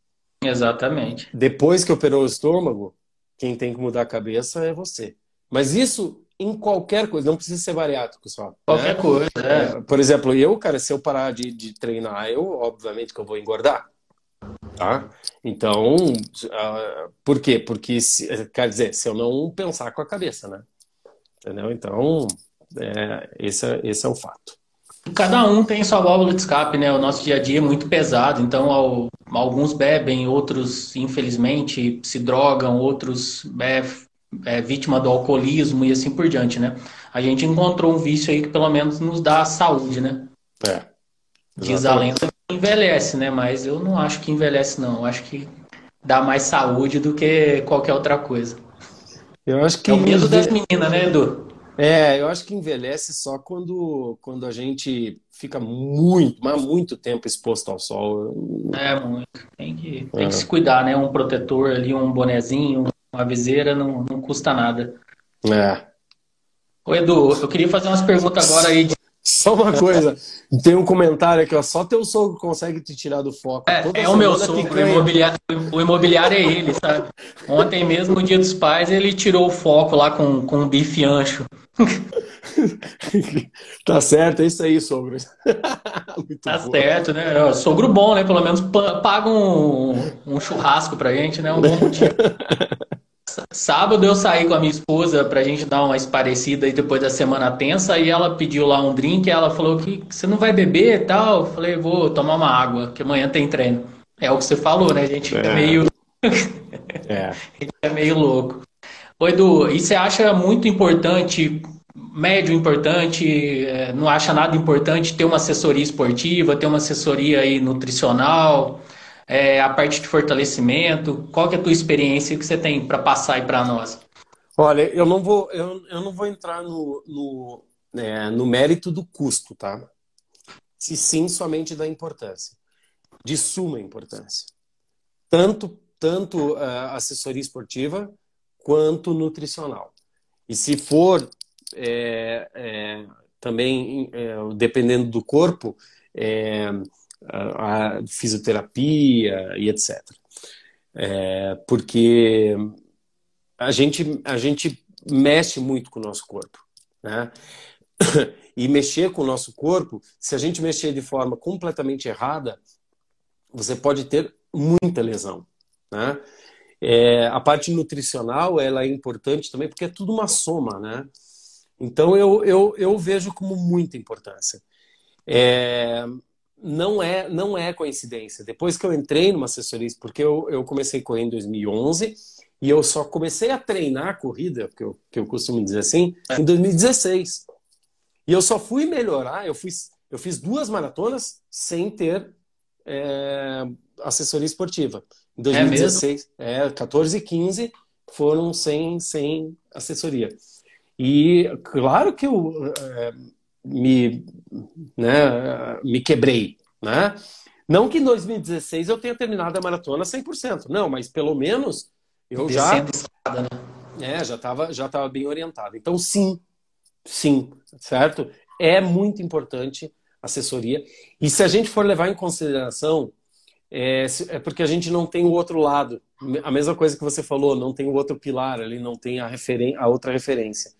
Exatamente. Depois que operou o estômago, quem tem que mudar a cabeça é você. Mas isso em qualquer coisa, não precisa ser bariátrico só. Qualquer né? coisa. É. Por exemplo, eu, cara, se eu parar de, de treinar, eu, obviamente, que eu vou engordar. Tá? Então, uh, por quer? Porque, se, quer dizer, se eu não pensar com a cabeça, né? Entendeu? Então, é, esse, é, esse é o fato. Cada um tem sua válvula de escape, né? O nosso dia a dia é muito pesado, então ao, alguns bebem, outros, infelizmente, se drogam, outros é, é, vítima do alcoolismo e assim por diante, né? A gente encontrou um vício aí que pelo menos nos dá saúde, né? É. Diz a lenda que envelhece, né? Mas eu não acho que envelhece, não. Eu acho que dá mais saúde do que qualquer outra coisa. Eu acho que. É o medo das meninas, né, Edu? É, eu acho que envelhece só quando, quando a gente fica muito, mas muito tempo exposto ao sol. É, muito. Tem que, tem é. que se cuidar, né? Um protetor ali, um bonezinho, uma viseira, não, não custa nada. É. Ô, Edu, eu queria fazer umas perguntas agora aí de só uma coisa, tem um comentário aqui, ó, só teu sogro consegue te tirar do foco. É, é o meu sogro, o imobiliário, o imobiliário é ele, sabe? Ontem mesmo, no dia dos pais, ele tirou o foco lá com, com um bife ancho. tá certo, é isso aí, sogro. tá bom. certo, né? Sogro bom, né? Pelo menos paga um, um churrasco pra gente, né? Um bom motivo. Sábado eu saí com a minha esposa pra gente dar uma esparecida aí depois da semana tensa e ela pediu lá um drink e ela falou que você não vai beber e tal. Eu falei, vou tomar uma água, que amanhã tem treino. É o que você falou, né? A gente fica é. meio. é. A gente é meio louco. Ô Edu, e você acha muito importante, médio importante, é, não acha nada importante ter uma assessoria esportiva, ter uma assessoria aí nutricional? É, a parte de fortalecimento? Qual que é a tua experiência que você tem para passar aí para nós? Olha, eu não vou, eu, eu não vou entrar no, no, é, no mérito do custo, tá? Se sim, somente da importância. De suma importância. Tanto, tanto uh, assessoria esportiva quanto nutricional. E se for é, é, também, é, dependendo do corpo, é, a, fisioterapia e etc. É, porque a gente, a gente mexe muito com o nosso corpo. Né? E mexer com o nosso corpo, se a gente mexer de forma completamente errada, você pode ter muita lesão. Né? É, a parte nutricional ela é importante também porque é tudo uma soma, né? Então eu, eu, eu vejo como muita importância. É, não é não é coincidência. Depois que eu entrei numa assessoria, porque eu, eu comecei a correr em 2011 e eu só comecei a treinar a corrida, que eu, que eu costumo dizer assim, em 2016. E eu só fui melhorar, eu fiz, eu fiz duas maratonas sem ter é, assessoria esportiva. Em 2016, é, é 14 e 15 foram sem, sem assessoria. E claro que eu é, me, né, me quebrei, né? Não que em 2016 eu tenha terminado a maratona 100%, não, mas pelo menos eu já escada, né? é, já estava já tava bem orientado. Então sim, sim, certo? É muito importante assessoria. E se a gente for levar em consideração é, é, porque a gente não tem o outro lado. A mesma coisa que você falou, não tem o outro pilar ali, não tem a, referen a outra referência.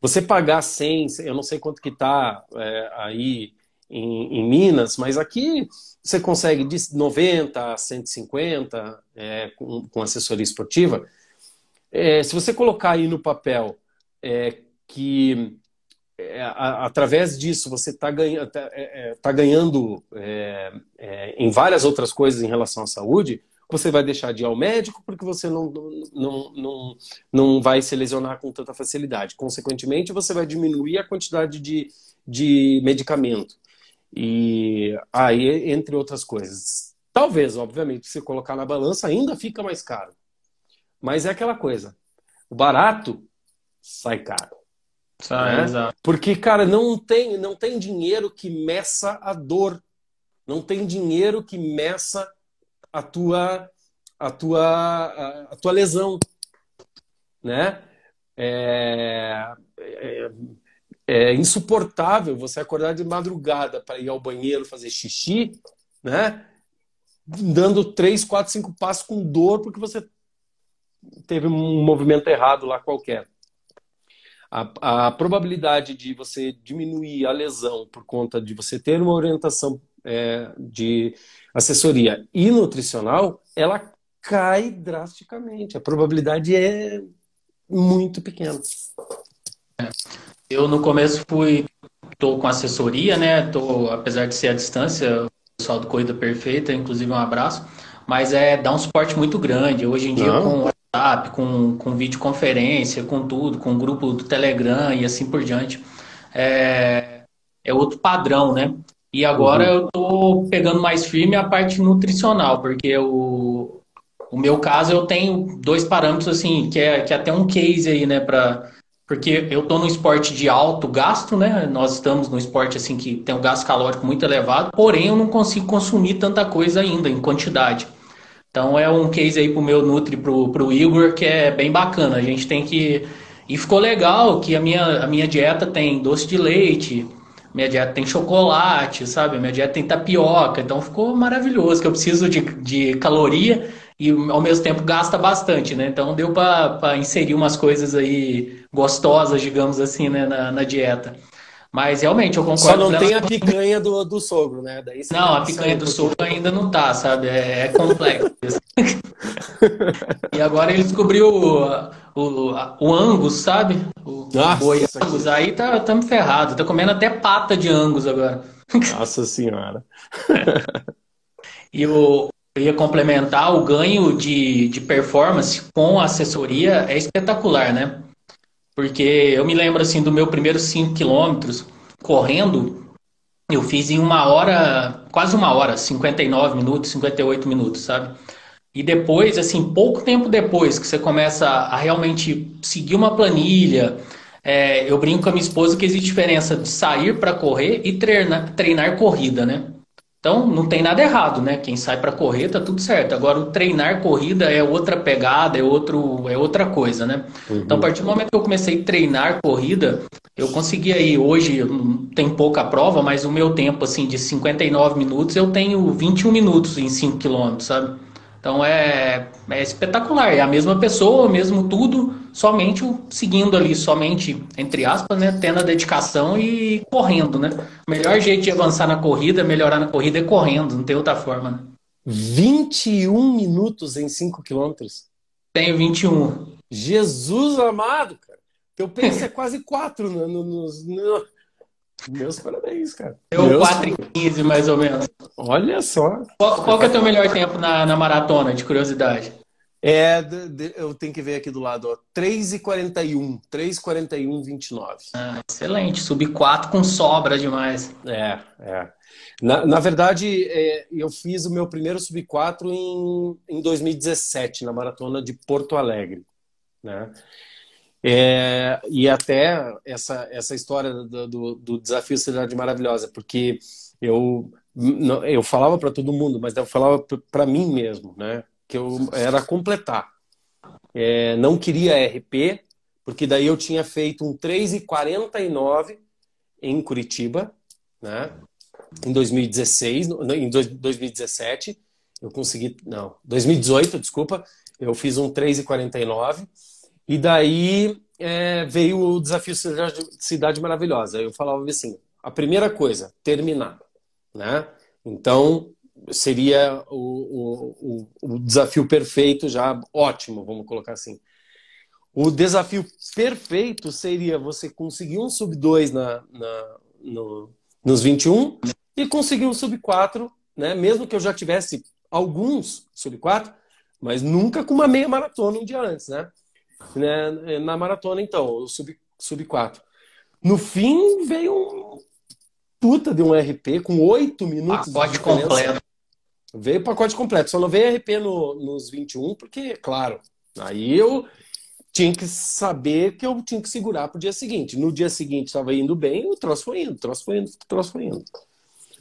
Você pagar 100, eu não sei quanto que está é, aí em, em, Minas, mas aqui você consegue de 90 a 150 é, com, com, assessoria esportiva. É, se você colocar aí no papel é, que é, a, através disso você está ganha, tá, é, tá ganhando em várias outras coisas em relação à saúde, você vai deixar de ir ao médico porque você não, não, não, não vai se lesionar com tanta facilidade. Consequentemente, você vai diminuir a quantidade de, de medicamento. E aí, entre outras coisas. Talvez, obviamente, se colocar na balança, ainda fica mais caro. Mas é aquela coisa. O barato sai caro. Sai, né? exato. Porque, cara, não tem, não tem dinheiro que meça a dor. Não tem dinheiro que meça a tua, a tua, a, tua lesão, né? É, é, é, insuportável você acordar de madrugada para ir ao banheiro fazer xixi, né? Dando três, quatro, cinco passos com dor porque você teve um movimento errado lá qualquer. A, a probabilidade de você diminuir a lesão por conta de você ter uma orientação é, de assessoria e nutricional, ela cai drasticamente. A probabilidade é muito pequena. Eu no começo fui tô com assessoria, né? Tô, apesar de ser à distância, o pessoal do Corrida Perfeita, inclusive um abraço, mas é dá um suporte muito grande. Hoje em dia Não. com WhatsApp, com, com videoconferência, com tudo, com o grupo do Telegram e assim por diante. É, é outro padrão, né? E agora uhum. eu tô pegando mais firme a parte nutricional, porque o, o meu caso eu tenho dois parâmetros assim, que é, que é até um case aí, né, para porque eu tô no esporte de alto gasto, né? Nós estamos no esporte assim que tem um gasto calórico muito elevado, porém eu não consigo consumir tanta coisa ainda em quantidade. Então é um case aí pro meu Nutri, pro, pro Igor, que é bem bacana. A gente tem que. E ficou legal que a minha, a minha dieta tem doce de leite, minha dieta tem chocolate, sabe? Minha dieta tem tapioca, então ficou maravilhoso, que eu preciso de, de caloria e ao mesmo tempo gasta bastante, né? Então deu para inserir umas coisas aí gostosas, digamos assim, né, na, na dieta. Mas realmente eu concordo. Só não tem a picanha do, do sogro, né? Daí não, a picanha do sogro ainda não tá, sabe? É, é complexo. e agora ele descobriu o, o, o Angus, sabe? O Nossa, boi Angus. Aí tá, estamos ferrados. Tá comendo até pata de Angus agora. Nossa Senhora. e o, eu ia complementar o ganho de, de performance com assessoria é espetacular, né? Porque eu me lembro assim do meu primeiro 5 quilômetros correndo, eu fiz em uma hora, quase uma hora, 59 minutos, 58 minutos, sabe? E depois, assim, pouco tempo depois que você começa a realmente seguir uma planilha, é, eu brinco com a minha esposa que existe diferença de sair para correr e treinar, treinar corrida, né? Então, não tem nada errado, né? Quem sai para correr tá tudo certo. Agora, o treinar corrida é outra pegada, é, outro, é outra coisa, né? Uhum. Então, a partir do momento que eu comecei a treinar corrida, eu consegui aí, hoje tem pouca prova, mas o meu tempo, assim, de 59 minutos, eu tenho 21 minutos em 5 quilômetros, sabe? Então é, é espetacular. É a mesma pessoa, mesmo tudo, somente seguindo ali, somente, entre aspas, né? Tendo a dedicação e correndo, né? O melhor jeito de avançar na corrida, melhorar na corrida é correndo, não tem outra forma, né? 21 minutos em 5 quilômetros? Tenho 21. Jesus amado, cara. Teu pace é quase 4 no, no, no, meus parabéns, cara. Eu 4 e 15, mais ou menos. Olha só. Qual, qual que é o teu melhor tempo na, na maratona, de curiosidade? É, de, de, eu tenho que ver aqui do lado, ó. 3 e 41. 3 e 41, 29. Ah, excelente. Sub 4 com sobra demais. É, é. Na, na verdade, é, eu fiz o meu primeiro sub 4 em, em 2017, na maratona de Porto Alegre. Né? É, e até essa, essa história do, do, do desafio Cidade Maravilhosa, porque eu, eu falava para todo mundo, mas eu falava para mim mesmo, né? Que eu era completar. É, não queria RP, porque daí eu tinha feito um 3,49 em Curitiba, né? Em 2016, em 2017, eu consegui, não, 2018, desculpa, eu fiz um 3,49 e daí é, veio o desafio Cidade, Cidade Maravilhosa. Eu falava assim: a primeira coisa, terminar. Né? Então, seria o, o, o, desafio perfeito, já ótimo, vamos colocar assim. O desafio perfeito seria você conseguir um sub 2 na, na, no, nos 21 e conseguir um sub 4, né? mesmo que eu já tivesse alguns sub 4, mas nunca com uma meia maratona um dia antes, né? Né? Na maratona, então, o sub, sub 4. No fim, veio um puta de um RP com oito minutos pacote completo. Veio o pacote completo. Só não veio RP no, nos 21, porque, claro, aí eu tinha que saber que eu tinha que segurar para o dia seguinte. No dia seguinte estava indo bem, o troço foi indo, o troço foi indo, o troço foi indo.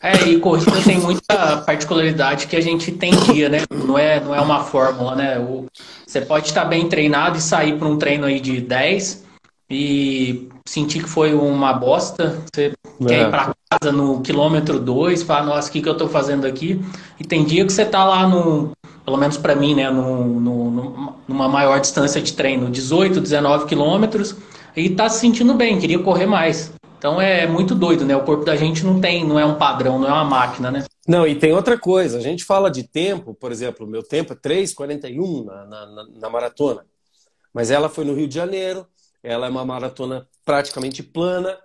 É, e corrida tem muita particularidade que a gente tem dia, né? Não é, não é uma fórmula, né? O, você pode estar bem treinado e sair para um treino aí de 10 e sentir que foi uma bosta. Você é. quer ir para casa no quilômetro 2, fala, nossa, o que, que eu estou fazendo aqui? E tem dia que você está lá no, pelo menos para mim, né, no, no, numa maior distância de treino, 18, 19 quilômetros, e está se sentindo bem, queria correr mais. Então é muito doido, né? O corpo da gente não tem, não é um padrão, não é uma máquina, né? Não, e tem outra coisa. A gente fala de tempo, por exemplo, meu tempo é 3,41 na, na, na maratona. Mas ela foi no Rio de Janeiro, ela é uma maratona praticamente plana.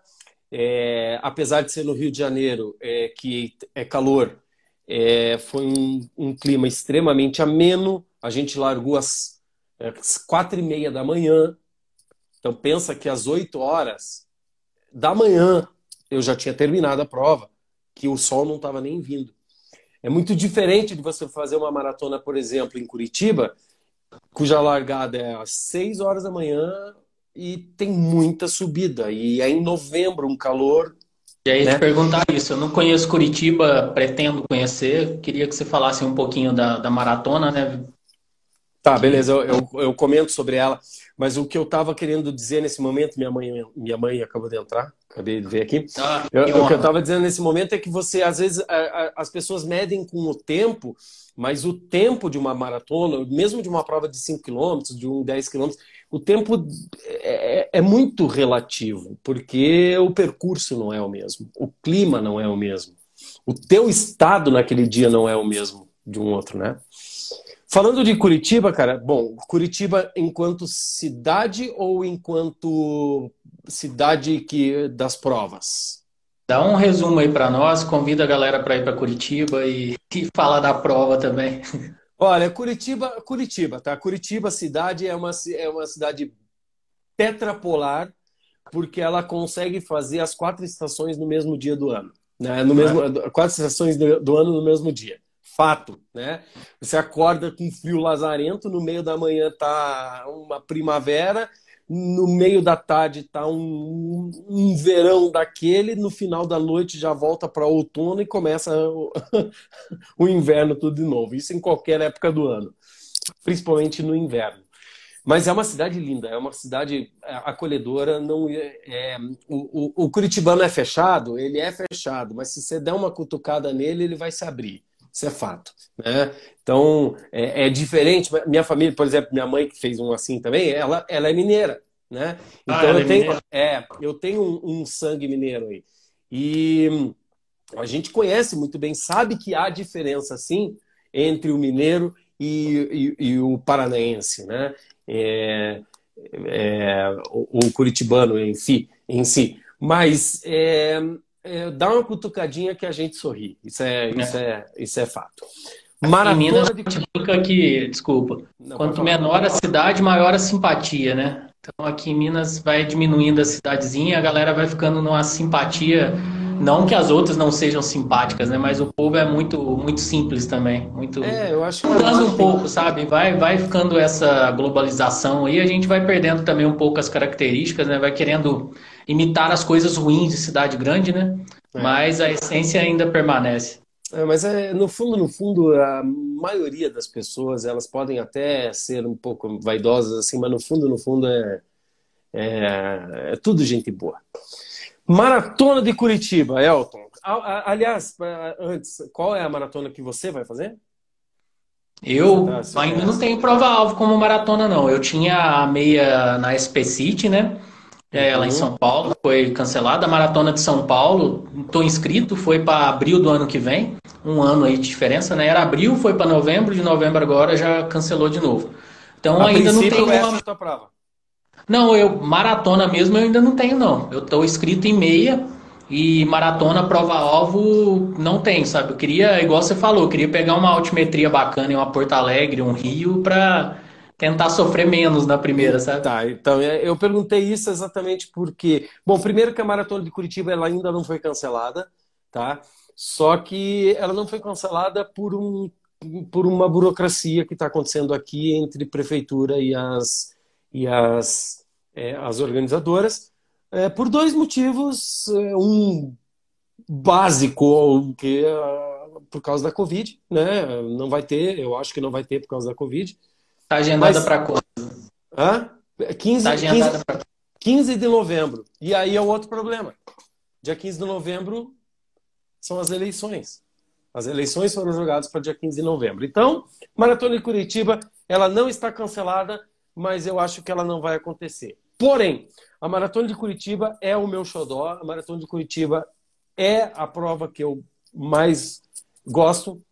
É, apesar de ser no Rio de Janeiro, é, que é calor, é, foi um, um, clima extremamente ameno. A gente largou às, às quatro e meia da manhã. Então pensa que às oito horas da manhã eu já tinha terminado a prova, que o sol não estava nem vindo. É muito diferente de você fazer uma maratona, por exemplo, em Curitiba, cuja largada é às 6 horas da manhã e tem muita subida. E é em novembro, um calor. E aí, né? te perguntar isso. Eu não conheço Curitiba, pretendo conhecer. Queria que você falasse um pouquinho da, da maratona, né? Tá, beleza, eu, eu, eu, comento sobre ela. Mas o que eu estava querendo dizer nesse momento, minha mãe, minha mãe acabou de entrar, acabei de ver aqui. Ah, eu, o que eu estava dizendo nesse momento é que você, às vezes, a, a, as pessoas medem com o tempo, mas o tempo de uma maratona, mesmo de uma prova de 5 km, de um 10 km, o tempo é, é, é muito relativo, porque o percurso não é o mesmo, o clima não é o mesmo, o teu estado naquele dia não é o mesmo de um outro, né? Falando de Curitiba, cara, bom, Curitiba enquanto cidade ou enquanto cidade que das provas? Dá um resumo aí para nós, convida a galera para ir para Curitiba e, e fala da prova também. Olha, Curitiba, Curitiba, tá? Curitiba cidade é uma, é uma cidade tetrapolar porque ela consegue fazer as quatro estações no mesmo dia do ano, né? No mesmo, quatro estações do ano no mesmo dia fato, né? Você acorda com frio lazarento, no meio da manhã tá uma primavera, no meio da tarde tá um, um verão daquele, no final da noite já volta para outono e começa o, o inverno tudo de novo. Isso em qualquer época do ano, principalmente no inverno. Mas é uma cidade linda, é uma cidade é, acolhedora. Não é, é o, o, o, Curitibano é fechado, ele é fechado, mas se você der uma cutucada nele, ele vai se abrir. Isso é fato. Né? Então, é, é, diferente. Minha família, por exemplo, minha mãe que fez um assim também, ela, ela é mineira. Né? Ah, então, ah, eu, é tenho, é, eu tenho um, um sangue mineiro aí. E a gente conhece muito bem, sabe que há diferença, sim, entre o mineiro e, e, e o paranaense, né? É, é, o, o, curitibano em si, em si. Mas é, dá uma cutucadinha que a gente sorri. Isso é, é. Isso é, isso é fato. Maratona Minas, de... que, desculpa, Não, quanto menor a cidade, maior a simpatia, né? Então aqui em Minas vai diminuindo a cidadezinha, a galera vai ficando numa simpatia, não que as outras não sejam simpáticas, né? Mas o povo é muito muito simples também, muito É, eu acho que mudando um pouco, sabe? Vai vai ficando essa globalização aí, a gente vai perdendo também um pouco as características, né? Vai querendo imitar as coisas ruins de cidade grande, né? É. Mas a essência ainda permanece. É, mas é, no fundo, no fundo, a maioria das pessoas, elas podem até ser um pouco vaidosas, assim, mas no fundo, no fundo, é, é, é tudo gente boa. Maratona de Curitiba, Elton. Aliás, antes, qual é a maratona que você vai fazer? Eu ah, ainda não tenho prova-alvo como maratona, não. Eu tinha a meia na SP City, né? É, lá em São Paulo, foi cancelada. A Maratona de São Paulo, estou inscrito, foi para abril do ano que vem. Um ano aí de diferença, né? Era abril, foi para novembro, de novembro agora já cancelou de novo. Então a ainda não tenho uma... tua prova. Não, eu maratona mesmo eu ainda não tenho não. Eu estou inscrito em meia E maratona, prova-alvo, não tem, sabe? Eu queria, igual você falou, eu queria pegar uma altimetria bacana em uma Porto Alegre, um Rio, para tentar sofrer menos na primeira, sabe? Tá, então é, eu perguntei isso exatamente porque, bom, primeiro que a maratona de Curitiba ela ainda não foi cancelada, tá? Só que ela não foi cancelada por um por uma burocracia que está acontecendo aqui entre prefeitura e as e as é, as organizadoras é, por dois motivos, é, um básico que é por causa da Covid, né? Não vai ter, eu acho que não vai ter por causa da Covid. Está agendada para quando? Hã? 15, tá agendada 15, pra... 15 de novembro. E aí é o outro problema. Dia 15 de novembro são as eleições. As eleições foram jogadas para dia 15 de novembro. Então, Maratona de Curitiba, ela não está cancelada, mas eu acho que ela não vai acontecer. Porém, a Maratona de Curitiba é o meu xodó. A Maratona de Curitiba é a prova que eu mais gosto.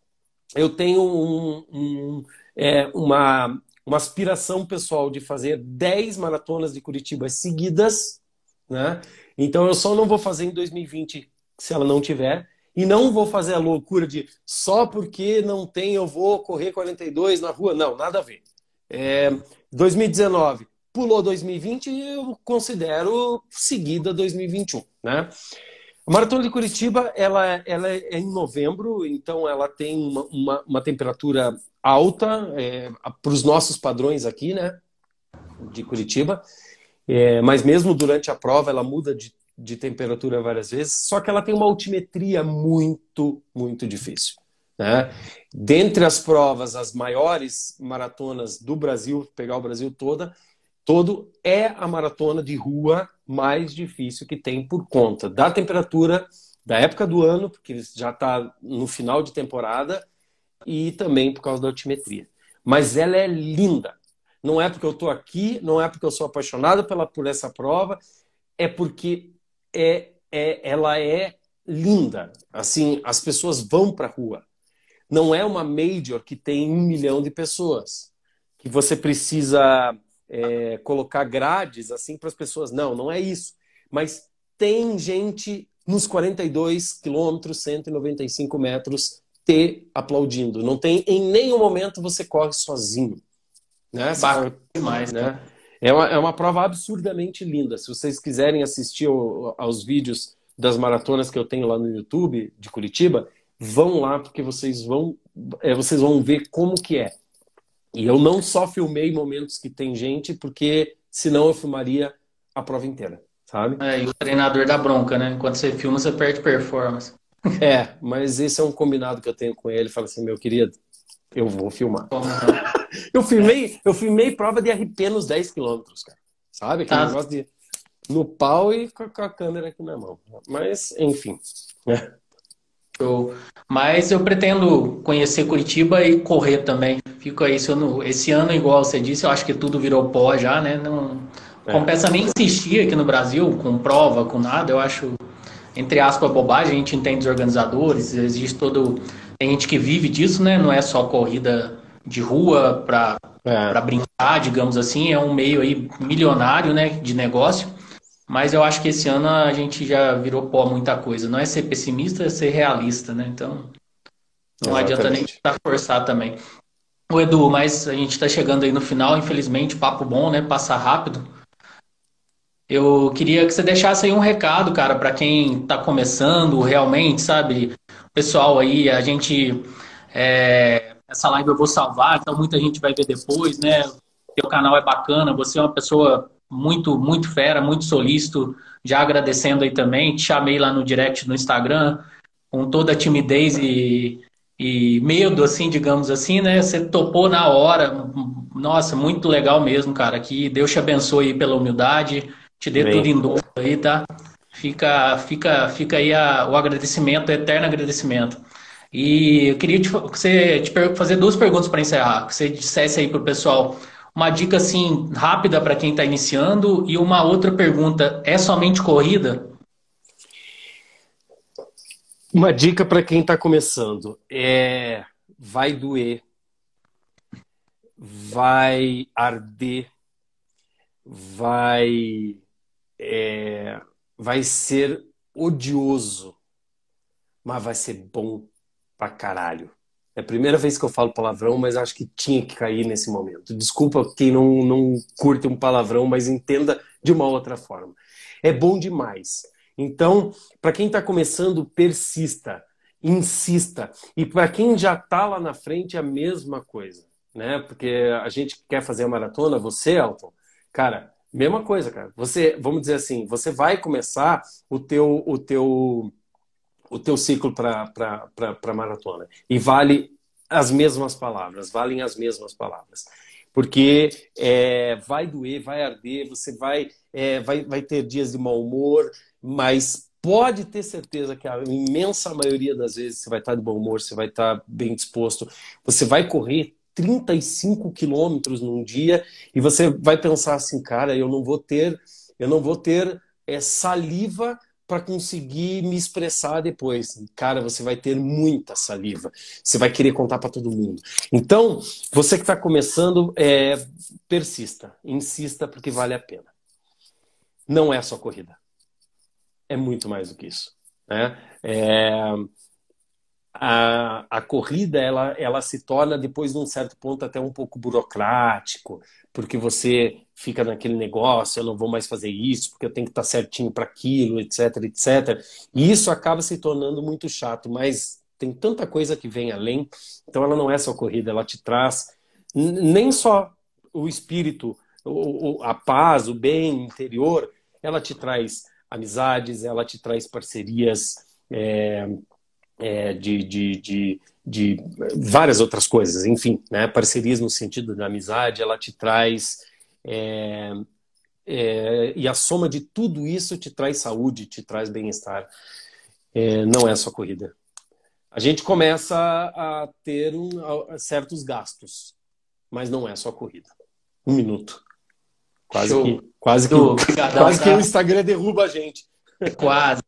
Eu tenho um, um, é, uma, uma aspiração pessoal de fazer 10 maratonas de Curitiba seguidas. Né? Então eu só não vou fazer em 2020 se ela não tiver. E não vou fazer a loucura de só porque não tem eu vou correr 42 na rua. Não, nada a ver. É, 2019 pulou 2020 e eu considero seguida 2021, né? A Maratona de Curitiba, ela, ela é em novembro, então ela tem uma, uma, uma temperatura alta é, para os nossos padrões aqui, né? De Curitiba. É, mas mesmo durante a prova, ela muda de, de temperatura várias vezes, só que ela tem uma altimetria muito, muito difícil. Né? Dentre as provas, as maiores maratonas do Brasil, pegar o Brasil toda, todo é a maratona de rua mais difícil que tem por conta da temperatura, da época do ano, porque já está no final de temporada, e também por causa da altimetria. Mas ela é linda. Não é porque eu estou aqui, não é porque eu sou apaixonado pela, por essa prova, é porque é, é, ela é linda. Assim, as pessoas vão para a rua. Não é uma major que tem um milhão de pessoas, que você precisa é, colocar grades assim para as pessoas. Não, não é isso. Mas tem gente nos 42 quilômetros, 195 metros, te aplaudindo. Não tem em nenhum momento você corre sozinho. Né? Bacana demais, né? É uma, é uma prova absurdamente linda. Se vocês quiserem assistir ao, aos vídeos das maratonas que eu tenho lá no YouTube de Curitiba, vão lá porque vocês vão, é, vocês vão ver como que é. E eu não só filmei momentos que tem gente, porque senão eu filmaria a prova inteira, sabe? É, e o treinador da bronca, né? Quando você filma, você perde performance. É, mas esse é um combinado que eu tenho com ele. Fala assim, meu querido, eu vou filmar. eu filmei, eu filmei prova de RP nos 10 quilômetros, cara. Sabe? Aquele tá. negócio de no pau e com a câmera aqui na mão. Mas, enfim. É. Show. Mas eu pretendo conhecer Curitiba e correr também. Fico aí, não, esse ano, igual você disse, eu acho que tudo virou pó já, né? Não é. compensa nem insistir aqui no Brasil com prova, com nada. Eu acho, entre aspas, bobagem. A gente entende os organizadores, existe todo. Tem gente que vive disso, né? Não é só corrida de rua para é. brincar, digamos assim. É um meio aí milionário, né? De negócio. Mas eu acho que esse ano a gente já virou pó muita coisa. Não é ser pessimista, é ser realista, né? Então, não Exatamente. adianta nem tentar forçar também. O Edu, mas a gente está chegando aí no final, infelizmente, papo bom, né? Passa rápido. Eu queria que você deixasse aí um recado, cara, para quem está começando realmente, sabe? Pessoal aí, a gente. É, essa live eu vou salvar, então muita gente vai ver depois, né? Teu canal é bacana, você é uma pessoa muito, muito fera, muito solícito. Já agradecendo aí também. Te chamei lá no direct no Instagram, com toda a timidez e, e medo, assim, digamos assim, né? Você topou na hora. Nossa, muito legal mesmo, cara. Que Deus te abençoe aí pela humildade, te dê Bem. tudo em dobro aí, tá? Fica, fica, fica aí a, o agradecimento, o eterno agradecimento. E eu queria te, você, te fazer duas perguntas para encerrar. Que você dissesse aí para o pessoal uma dica assim rápida para quem está iniciando e uma outra pergunta: é somente corrida? Uma dica para quem está começando. É vai doer, vai arder, vai é, vai ser odioso, mas vai ser bom pra caralho. É a primeira vez que eu falo palavrão, mas acho que tinha que cair nesse momento. Desculpa quem não, não curte um palavrão, mas entenda de uma outra forma. É bom demais. Então, para quem está começando, persista, insista. E para quem já está lá na frente, é a mesma coisa. Né? Porque a gente quer fazer a maratona, você, Elton, cara, mesma coisa, cara. Você, vamos dizer assim, você vai começar o teu, o teu o teu ciclo para maratona. E vale as mesmas palavras, valem as mesmas palavras. Porque é, vai doer, vai arder, você vai, é, vai, vai ter dias de mau humor, mas pode ter certeza que a imensa maioria das vezes você vai estar de bom humor, você vai estar bem disposto, você vai correr 35 quilômetros num dia e você vai pensar assim, cara, eu não vou ter, eu não vou ter é, saliva para conseguir me expressar depois. Cara, você vai ter muita saliva. Você vai querer contar para todo mundo. Então, você que está começando, é, persista, insista, porque vale a pena. Não é só corrida. É muito mais do que isso. Né? É, a, a corrida ela, ela se torna, depois de um certo ponto, até um pouco burocrático, porque você fica naquele negócio, eu não vou mais fazer isso, porque eu tenho que estar certinho para aquilo, etc, etc. E isso acaba se tornando muito chato, mas tem tanta coisa que vem além, então ela não é só corrida, ela te traz nem só o espírito, a paz, o bem interior, ela te traz amizades, ela te traz parcerias é, é, de, de, de, de, várias outras coisas, enfim, né? parcerias no sentido da amizade, ela te traz é, é, e a soma de tudo isso te traz saúde, te traz bem-estar. É, não é só corrida. A gente começa a ter um, a, certos gastos, mas não é só corrida. Um minuto. Quase Show. que, quase que, Obrigadão, quase que o Instagram derruba a gente. Quase.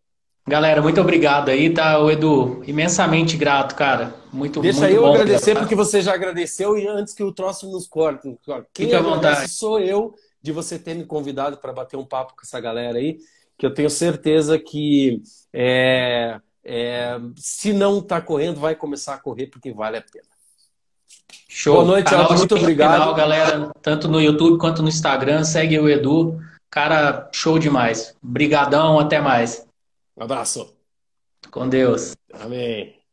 Galera, muito obrigado aí, tá? O Edu, imensamente grato, cara. Muito, Deixa muito eu bom, agradecer cara. porque você já agradeceu e antes que o troço nos corte. Quem Fica à vontade. sou eu de você ter me convidado para bater um papo com essa galera aí, que eu tenho certeza que é, é, se não está correndo, vai começar a correr porque vale a pena. Show. Boa noite, Aldo. Muito obrigado. Final, galera, tanto no YouTube quanto no Instagram, segue o Edu. Cara, show demais. Brigadão, até mais. Um abraço. Com Deus. Amém.